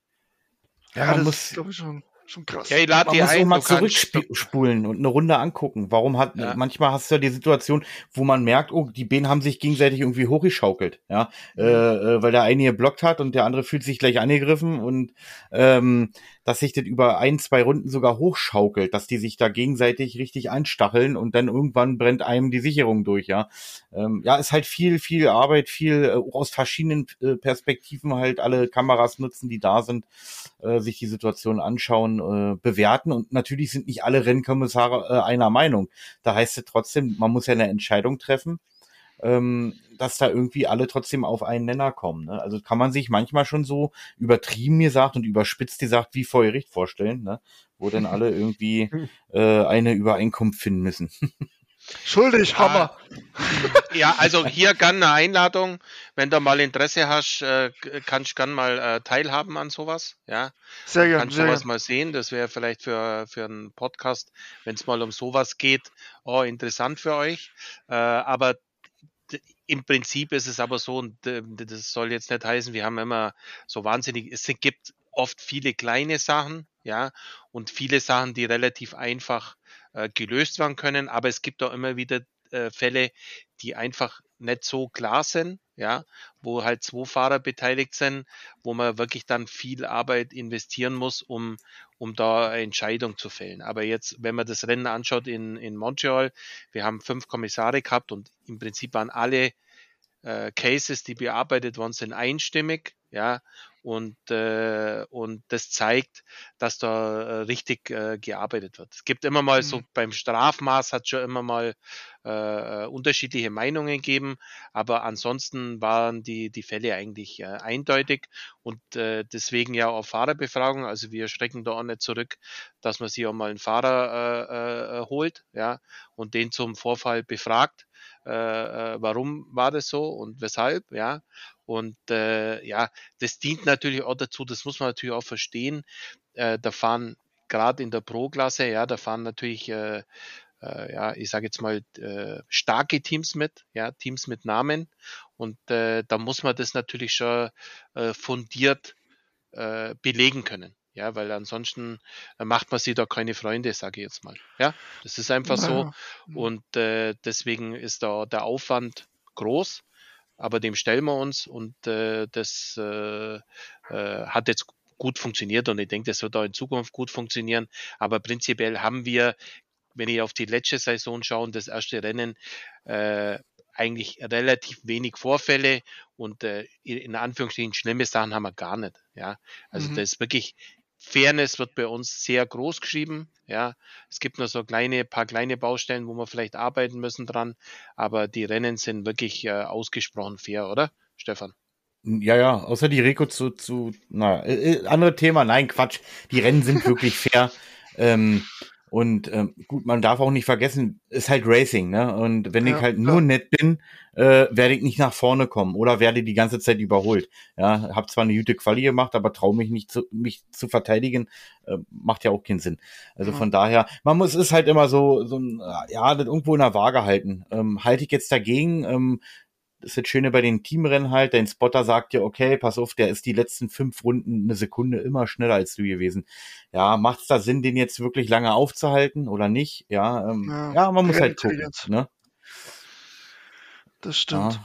Ja, ja, man das muss- ist glaube ich schon, schon krass. Ja, ich lade Man die muss auch ein. mal du kannst- zurückspulen und eine Runde angucken. Warum hat, Ja. manchmal hast du ja die Situation, wo man merkt, oh, die Beine haben sich gegenseitig irgendwie hochgeschaukelt, ja, äh, äh, weil der eine geblockt hat und der andere fühlt sich gleich angegriffen und, ähm, dass sich das über ein, zwei Runden sogar hochschaukelt, dass die sich da gegenseitig richtig anstacheln und dann irgendwann brennt einem die Sicherung durch, ja. Ähm, ja, ist halt viel, viel Arbeit, viel äh, aus verschiedenen äh, Perspektiven halt alle Kameras nutzen, die da sind, äh, sich die Situation anschauen, äh, bewerten und natürlich sind nicht alle Rennkommissare äh, einer Meinung. Da heißt es trotzdem, man muss ja eine Entscheidung treffen, ähm, dass da irgendwie alle trotzdem auf einen Nenner kommen. Ne? Also kann man sich manchmal schon so übertrieben gesagt und überspitzt gesagt wie vor Gericht vorstellen, ne? wo dann alle irgendwie äh, eine Übereinkunft finden müssen. Schuldig, Hammer. Ja, also hier gern eine Einladung. Wenn du mal Interesse hast, äh, kannst du gern mal äh, teilhaben an sowas. Ja, Sehr gern, kannst sehr sowas gern. mal sehen. Das wäre vielleicht für, für einen Podcast, wenn es mal um sowas geht, oh, interessant für euch. Äh, aber im Prinzip ist es aber so, und äh, das soll jetzt nicht heißen, wir haben immer so wahnsinnig, es gibt oft viele kleine Sachen, ja, und viele Sachen, die relativ einfach äh, gelöst werden können, aber es gibt auch immer wieder äh, Fälle, die einfach nicht so klar sind, ja, wo halt zwei Fahrer beteiligt sind, wo man wirklich dann viel Arbeit investieren muss, um, um da eine Entscheidung zu fällen. Aber jetzt, wenn man das Rennen anschaut in, in Montreal, wir haben fünf Kommissare gehabt und im Prinzip waren alle äh, Cases, die bearbeitet worden sind, einstimmig, ja, und, äh, und das zeigt, dass da äh, richtig äh, gearbeitet wird. Es gibt immer mal so Mhm. beim Strafmaß hat schon immer mal äh, äh, unterschiedliche Meinungen gegeben, aber ansonsten waren die, die Fälle eigentlich äh, eindeutig und äh, deswegen ja auch Fahrerbefragung. Also wir schrecken da auch nicht zurück, dass man sich auch mal einen Fahrer äh, äh, holt, ja, und den zum Vorfall befragt. Äh, äh, warum war das so und weshalb, ja. Und äh, ja, das dient natürlich auch dazu, das muss man natürlich auch verstehen. Äh, da fahren gerade in der Pro-Klasse, ja, da fahren natürlich, äh, äh, ja, ich sage jetzt mal, äh, starke Teams mit, ja, Teams mit Namen. Und äh, da muss man das natürlich schon fundiert belegen können. Ja, weil ansonsten macht man sich da keine Freunde, sage ich jetzt mal. Ja, das ist einfach so. Und äh, deswegen ist da der Aufwand groß, aber dem stellen wir uns und äh, das äh, äh, hat jetzt gut funktioniert und ich denke, das wird auch in Zukunft gut funktionieren. Aber prinzipiell haben wir, wenn ich auf die letzte Saison schaue, und das erste Rennen, äh, eigentlich relativ wenig Vorfälle und äh, in Anführungsstrichen schlimme Sachen haben wir gar nicht. Ja, also Mhm. das ist wirklich Fairness wird bei uns sehr groß geschrieben. Ja, es gibt nur so kleine, paar kleine Baustellen, wo wir vielleicht arbeiten müssen dran, aber die Rennen sind wirklich äh, ausgesprochen fair, oder, Stefan? Ja, ja, außer die Reko zu, zu, na, äh, äh, andere Thema, nein, Quatsch. Die Rennen sind wirklich fair. Ähm, und ähm, gut, man darf auch nicht vergessen, ist halt Racing, ne? Und wenn ja, ich halt klar. nur nett bin, äh, werde ich nicht nach vorne kommen oder werde die ganze Zeit überholt. Ja, habe zwar eine gute Quali gemacht, aber traue mich nicht zu, mich zu verteidigen, äh, macht ja auch keinen Sinn. Also ja. von daher, man muss es halt immer so, so ein, ja, das irgendwo in der Waage halten. Ähm, halte ich jetzt dagegen, ähm, das ist das Schöne bei den Teamrennen halt, dein Spotter sagt dir, okay, pass auf, der ist die letzten fünf Runden eine Sekunde immer schneller als du gewesen. Ja, macht es da Sinn, den jetzt wirklich lange aufzuhalten oder nicht? Ja, ähm, ja, ja, man muss halt gucken. Ne? Das stimmt.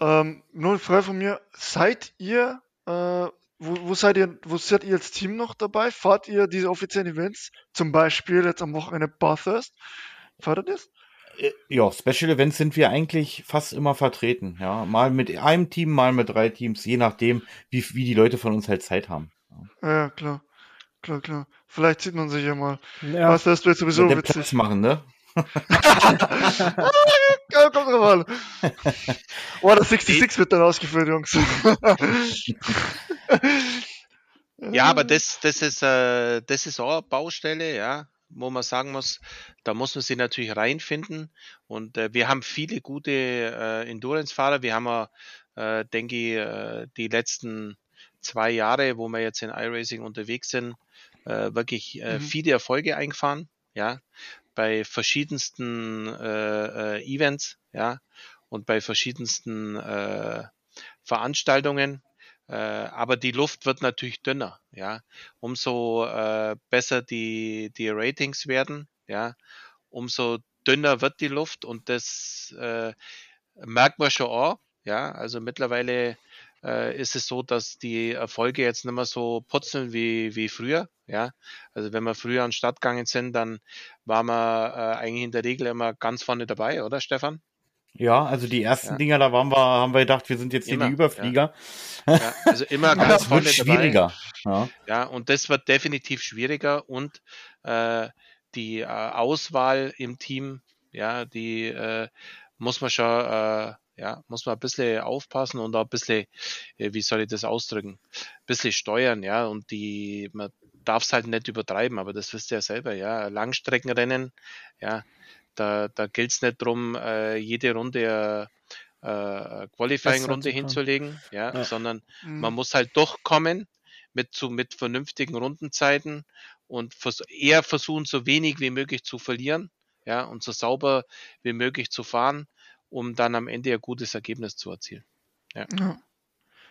Ja. Ähm, nur eine Frage von mir, seid ihr, äh, wo, wo seid ihr, wo seid ihr als Team noch dabei? Fahrt ihr diese offiziellen Events? Zum Beispiel jetzt am Wochenende Bathurst? Fahrt ihr das? Äh, ja, Special Events sind wir eigentlich fast immer vertreten. Ja, mal mit einem Team, mal mit drei Teams, je nachdem, wie, wie die Leute von uns halt Zeit haben. Ja, ja klar. Klar, klar. Vielleicht sieht man sich ja mal. Ja. Was das wird sowieso ja, witzig. Platz machen, ne? Kommt drauf an. Oh, das 66 wird dann ausgeführt, Jungs. ja, aber das, das ist, äh, das ist auch eine Baustelle, ja wo man sagen muss, da muss man sich natürlich reinfinden. Und äh, wir haben viele gute äh, Endurance-Fahrer. Wir haben, äh, denke ich, äh, die letzten zwei Jahre, wo wir jetzt in iRacing unterwegs sind, äh, wirklich äh, mhm. viele Erfolge eingefahren. Ja, bei verschiedensten äh, äh, Events, ja, und bei verschiedensten äh, Veranstaltungen. Äh, aber die Luft wird natürlich dünner, ja. Umso äh, besser die, die Ratings werden, ja, umso dünner wird die Luft und das äh, merkt man schon auch, ja. Also mittlerweile äh, ist es so, dass die Erfolge jetzt nicht mehr so putzeln wie, wie früher. Ja, also wenn wir früher an Start gegangen sind, dann waren wir äh, eigentlich in der Regel immer ganz vorne dabei, oder Stefan? Ja, also die ersten ja. Dinger, da waren wir, haben wir gedacht, wir sind jetzt immer, hier die Überflieger. Ja. ja also immer ganz vorne wird schwieriger. Ja. ja, und das wird definitiv schwieriger und äh, die äh, Auswahl im Team, ja, die äh, muss man schon, äh, ja, muss man ein bisschen aufpassen und auch ein bisschen, äh, wie soll ich das ausdrücken, ein bisschen steuern, ja, und die, man darf es halt nicht übertreiben, aber das wisst ihr ja selber, ja, Langstreckenrennen, ja, da, da gilt es nicht darum, äh, jede Runde äh, Qualifying-Runde hinzulegen, ja, ja. sondern mhm. man muss halt durchkommen mit, zu, mit vernünftigen Rundenzeiten und vers eher versuchen, so wenig wie möglich zu verlieren, ja, und so sauber wie möglich zu fahren, um dann am Ende ein gutes Ergebnis zu erzielen. Ja. ja.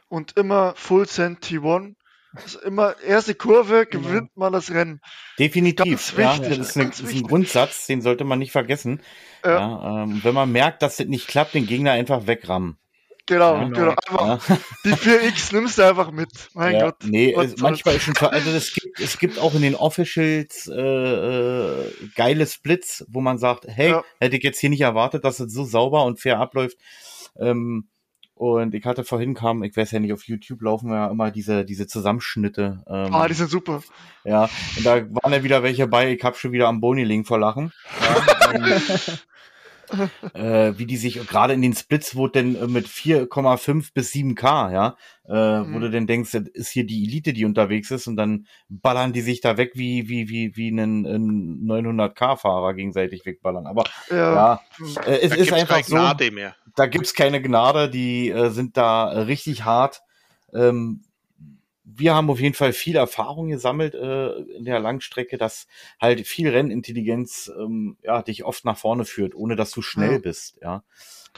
Und immer Full Send T1 also immer erste Kurve genau. gewinnt man das Rennen. Definitiv. Ja, das ist, eine, ist, ein Grundsatz, den sollte man nicht vergessen. Ja. ja ähm, wenn man merkt, dass das nicht klappt, den Gegner einfach wegrammen. Genau, genau. Einfach, Die 4X nimmst du einfach mit. Mein Gott. Nee, es, manchmal ist schon, also es gibt, es gibt auch in den Officials äh, äh, geile Splits, wo man sagt, hey, hätte ich jetzt hier nicht erwartet, dass es so sauber und fair abläuft. Ähm, und ich hatte vorhin kam, ich weiß ja nicht, auf YouTube laufen ja immer diese, diese Zusammenschnitte. Ähm, ah, die sind super. Ja, und da waren ja wieder welche bei, ich hab schon wieder am Boniling vor Lachen. Ja, ähm, äh, wie die sich gerade in den Splits, wo denn äh, mit 4,5 bis 7K, ja, äh, mhm. wo du denn denkst, das ist hier die Elite, die unterwegs ist und dann ballern die sich da weg wie, wie, wie, wie einen, einen 900K-Fahrer gegenseitig wegballern. Aber ja, ja äh, es da ist einfach so, mehr. da gibt's keine Gnade, die äh, sind da richtig hart. Ähm, wir haben auf jeden Fall viel Erfahrung gesammelt äh, in der Langstrecke, dass halt viel Rennintelligenz ähm, ja, dich oft nach vorne führt, ohne dass du schnell ja. bist. Ja.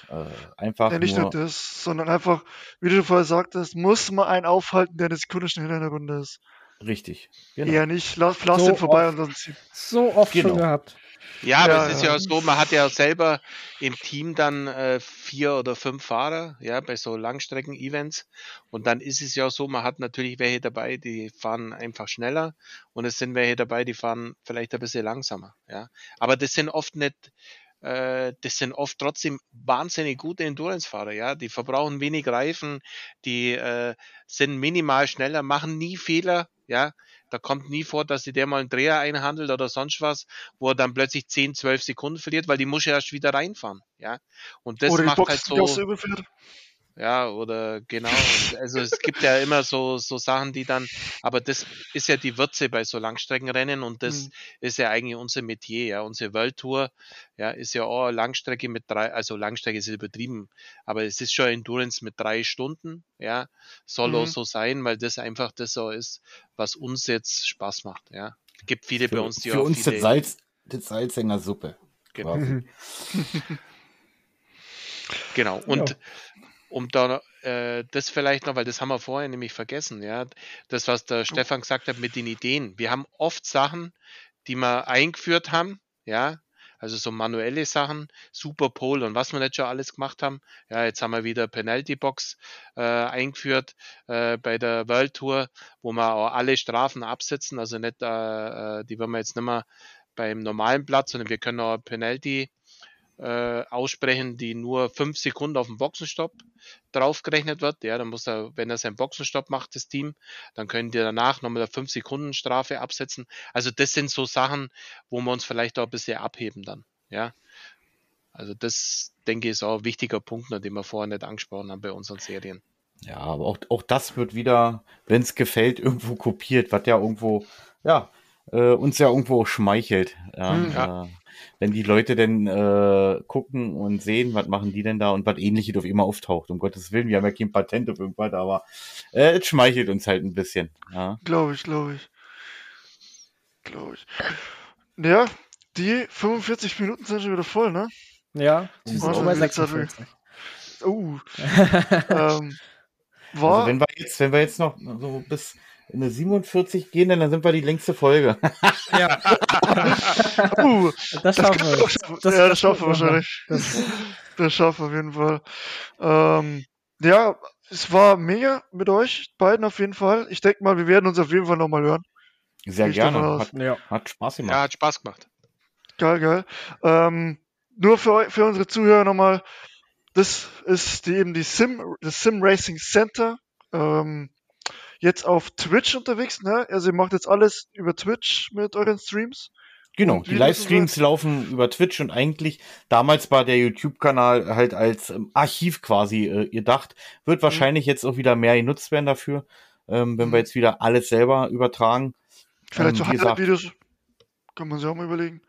Äh, einfach ja, nicht nur, nur das, sondern einfach, wie du vorher sagtest, muss man einen aufhalten, der eine Sekunde schneller in der Runde ist. Richtig. Genau. Eher nicht, lass, lass so den vorbei oft, und sonst. So oft genau. schon gehabt. Ja, aber ja, es ist ja, ja so, man hat ja selber im Team dann äh, vier oder fünf Fahrer, ja, bei so Langstrecken-Events. Und dann ist es ja so, man hat natürlich welche dabei, die fahren einfach schneller und es sind welche dabei, die fahren vielleicht ein bisschen langsamer, ja. Aber das sind oft nicht, äh, das sind oft trotzdem wahnsinnig gute Endurance-Fahrer, ja. Die verbrauchen wenig Reifen, die äh, sind minimal schneller, machen nie Fehler, ja Da kommt nie vor, dass sich der mal einen Dreher einhandelt oder sonst was, wo er dann plötzlich 10, 12 Sekunden verliert, weil die muss ja erst wieder reinfahren. Ja. Und das Oder macht halt so. Ja, oder genau. Und Also es gibt ja immer so, so Sachen, die dann, aber das ist ja die Würze bei so Langstreckenrennen und das Mhm. ist ja eigentlich unser Metier, ja. Unsere World Tour, ja, ist ja auch Langstrecke mit drei, also Langstrecke ist übertrieben, aber es ist schon Endurance mit drei Stunden, ja. Soll auch Mhm. so sein, weil das einfach das so ist, was uns jetzt Spaß macht, ja. Es gibt viele bei Für, uns, die für auch uns viele, das Salz, das Salzsänger Suppe. Genau. quasi. Genau. Und Ja. Um da äh, das vielleicht noch, weil das haben wir vorher nämlich vergessen, ja, das, was der Stefan gesagt hat mit den Ideen. Wir haben oft Sachen, die wir eingeführt haben, ja, also so manuelle Sachen, Superpole und was wir nicht schon alles gemacht haben. Ja, jetzt haben wir wieder Penalty Box äh, eingeführt äh, bei der World Tour, wo wir auch alle Strafen absetzen, also nicht, äh, äh, die wollen wir jetzt nicht mehr beim normalen Platz, sondern wir können auch Penalty äh, aussprechen, die nur fünf Sekunden auf dem Boxenstopp draufgerechnet wird. Ja, dann muss er, wenn er seinen Boxenstopp macht, das Team, dann können die danach nochmal eine fünf Sekunden Strafe absetzen. Also das sind so Sachen, wo wir uns vielleicht auch ein bisschen abheben dann. Ja. Also das, denke ich, ist auch ein wichtiger Punkt, den wir vorher nicht angesprochen haben bei unseren Serien. Ja, aber auch, auch das wird wieder, wenn es gefällt, irgendwo kopiert, was ja irgendwo, ja, äh, uns ja irgendwo schmeichelt. Ja, Hm, ja. Äh, wenn die Leute denn äh, gucken und sehen, was machen die denn da und was ähnliches auf immer auftaucht. Um Gottes Willen, wir haben ja kein Patent auf irgendwas, aber äh, es schmeichelt uns halt ein bisschen. Ja. Glaube ich, glaube ich. Glaube ich. Ja, die 45 Minuten sind schon wieder voll, ne? Ja, sie sind auch bei wie gesagt, 46. Uh. ähm, war, Also wenn wir jetzt, wenn wir jetzt noch so bis in eine 47 gehen, dann sind wir die längste Folge. ja, uh, das schaffen wir. das, Das- ja, das das schaffen wir wahrscheinlich. Das, Das schaffen wir auf jeden Fall. Ähm, ja, es war mega mit euch beiden auf jeden Fall. Ich denke mal, wir werden uns auf jeden Fall nochmal hören. Sehr Gehe gerne. Hat, ja. hat Spaß gemacht. Ja, hat Spaß gemacht. Geil, geil. Ähm, nur für, für unsere Zuhörer nochmal, das ist die, eben die Sim, das Sim Racing Center. Ähm, jetzt auf Twitch unterwegs, ne? Also ihr macht jetzt alles über Twitch mit euren Streams. Genau, Und die Livestreams laufen über Twitch und eigentlich damals war der YouTube-Kanal halt als ähm, Archiv quasi äh, gedacht. Wird wahrscheinlich jetzt auch wieder mehr genutzt werden dafür, ähm, wenn Mhm. wir jetzt wieder alles selber übertragen. Vielleicht Ähm, so Highlight-Videos. Kann man sich auch mal überlegen.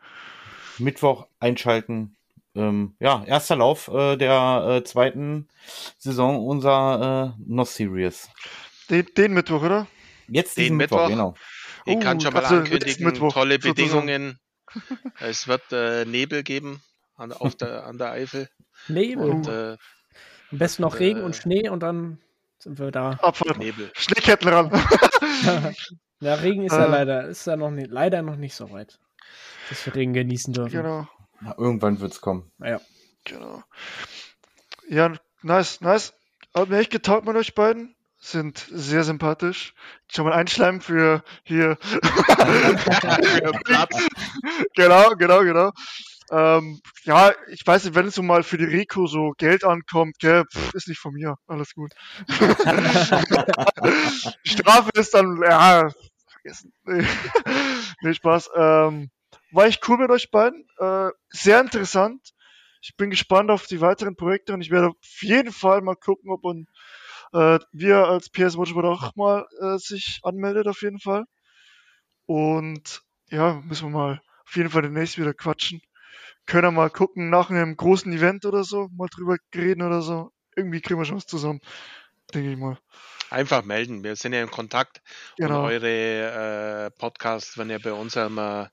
Mittwoch einschalten. Ähm, ja, erster Lauf äh, der äh, zweiten Saison unserer äh, NOS Series. Den, den Mittwoch, oder? Jetzt Den diesen Mittwoch, Mittwoch? genau. Ich kann Oh, schon mal ankündigen, Mittwoch, tolle sozusagen. Bedingungen. es wird äh, Nebel geben an, auf der, an der Eifel. Nebel. Und äh, Am besten noch äh, Regen und Schnee und dann sind wir da. Abfahrt. Nebel. Schneeketten ran. ja, Regen ist ja Äh. leider, ist ja noch nicht, leider noch nicht so weit, dass wir Regen genießen dürfen. genau, Ja, irgendwann wird's kommen. Ja. genau. Ja, nice, nice. Hat mir echt getaugt mit euch beiden. Sind sehr sympathisch. Schon mal einschleimen für hier. Genau, genau, genau. Ähm, ja, ich weiß nicht, wenn es so mal für die Rico so Geld ankommt, gell, pff, ist nicht von mir. Alles gut. Strafe ist dann, ja, vergessen. Nee, nee Spaß. Ähm, war echt cool mit euch beiden. Äh, sehr interessant. Ich bin gespannt auf die weiteren Projekte und ich werde auf jeden Fall mal gucken, ob und, äh, wir als PS Watchboard auch mal äh, sich anmeldet, auf jeden Fall. Und ja, müssen wir mal auf jeden Fall demnächst wieder quatschen. Können wir mal gucken nach einem großen Event oder so, mal drüber reden oder so. Irgendwie kriegen wir schon was zusammen, denke ich mal. Einfach melden. Wir sind ja in Kontakt. Und Genau. eure äh, Podcasts, wenn ihr bei uns einmal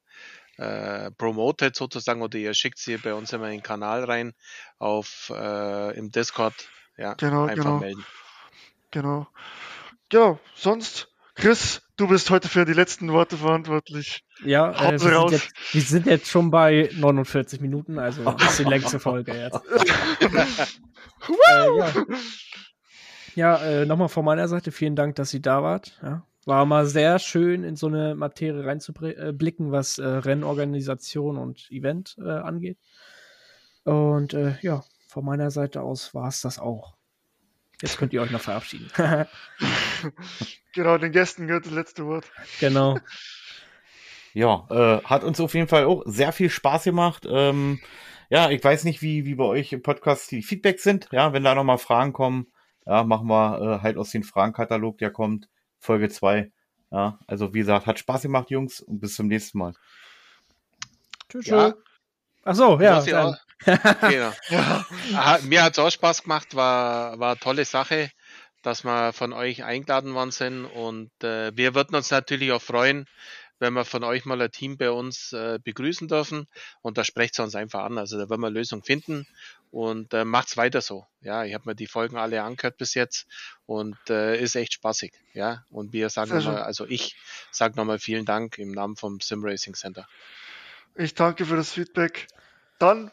äh, promotet sozusagen oder ihr schickt sie bei uns immer in den Kanal rein auf äh, im Discord. Ja, Genau, einfach genau. melden. Genau. Ja, sonst, Chris, du bist heute für die letzten Worte verantwortlich. Ja, äh, wir, sind jetzt, wir sind jetzt schon bei 49 Minuten, also ist die längste Folge jetzt. äh, ja, ja äh, nochmal von meiner Seite vielen Dank, dass ihr da wart. Ja. War mal sehr schön, in so eine Materie reinzublicken, was äh, Rennorganisation und Event äh, angeht. Und äh, ja, von meiner Seite aus war es das auch. Jetzt könnt ihr euch noch verabschieden. genau, den Gästen gehört das letzte Wort. Genau. Ja, äh, hat uns auf jeden Fall auch sehr viel Spaß gemacht. Ähm, ja, ich weiß nicht, wie, wie bei euch im Podcast die Feedbacks sind. Ja, wenn da nochmal Fragen kommen, ja, machen wir äh, halt aus dem Fragenkatalog, der kommt, Folge 2. Ja, also wie gesagt, hat Spaß gemacht, Jungs, und bis zum nächsten Mal. Tschüss. Ja. Ach so, ja. Genau. ja. Aha, mir hat es auch Spaß gemacht, war, war eine tolle Sache, dass wir von euch eingeladen worden sind und äh, wir würden uns natürlich auch freuen, wenn wir von euch mal ein Team bei uns äh, begrüßen dürfen. Und da sprecht es uns einfach an. Also da werden wir eine Lösung finden und äh, macht's weiter so. Ja, ich habe mir die Folgen alle angehört bis jetzt und äh, ist echt spaßig. Ja, und wir sagen nochmal, also ich sage nochmal vielen Dank im Namen vom Sim Racing Center. Ich danke für das Feedback. Dann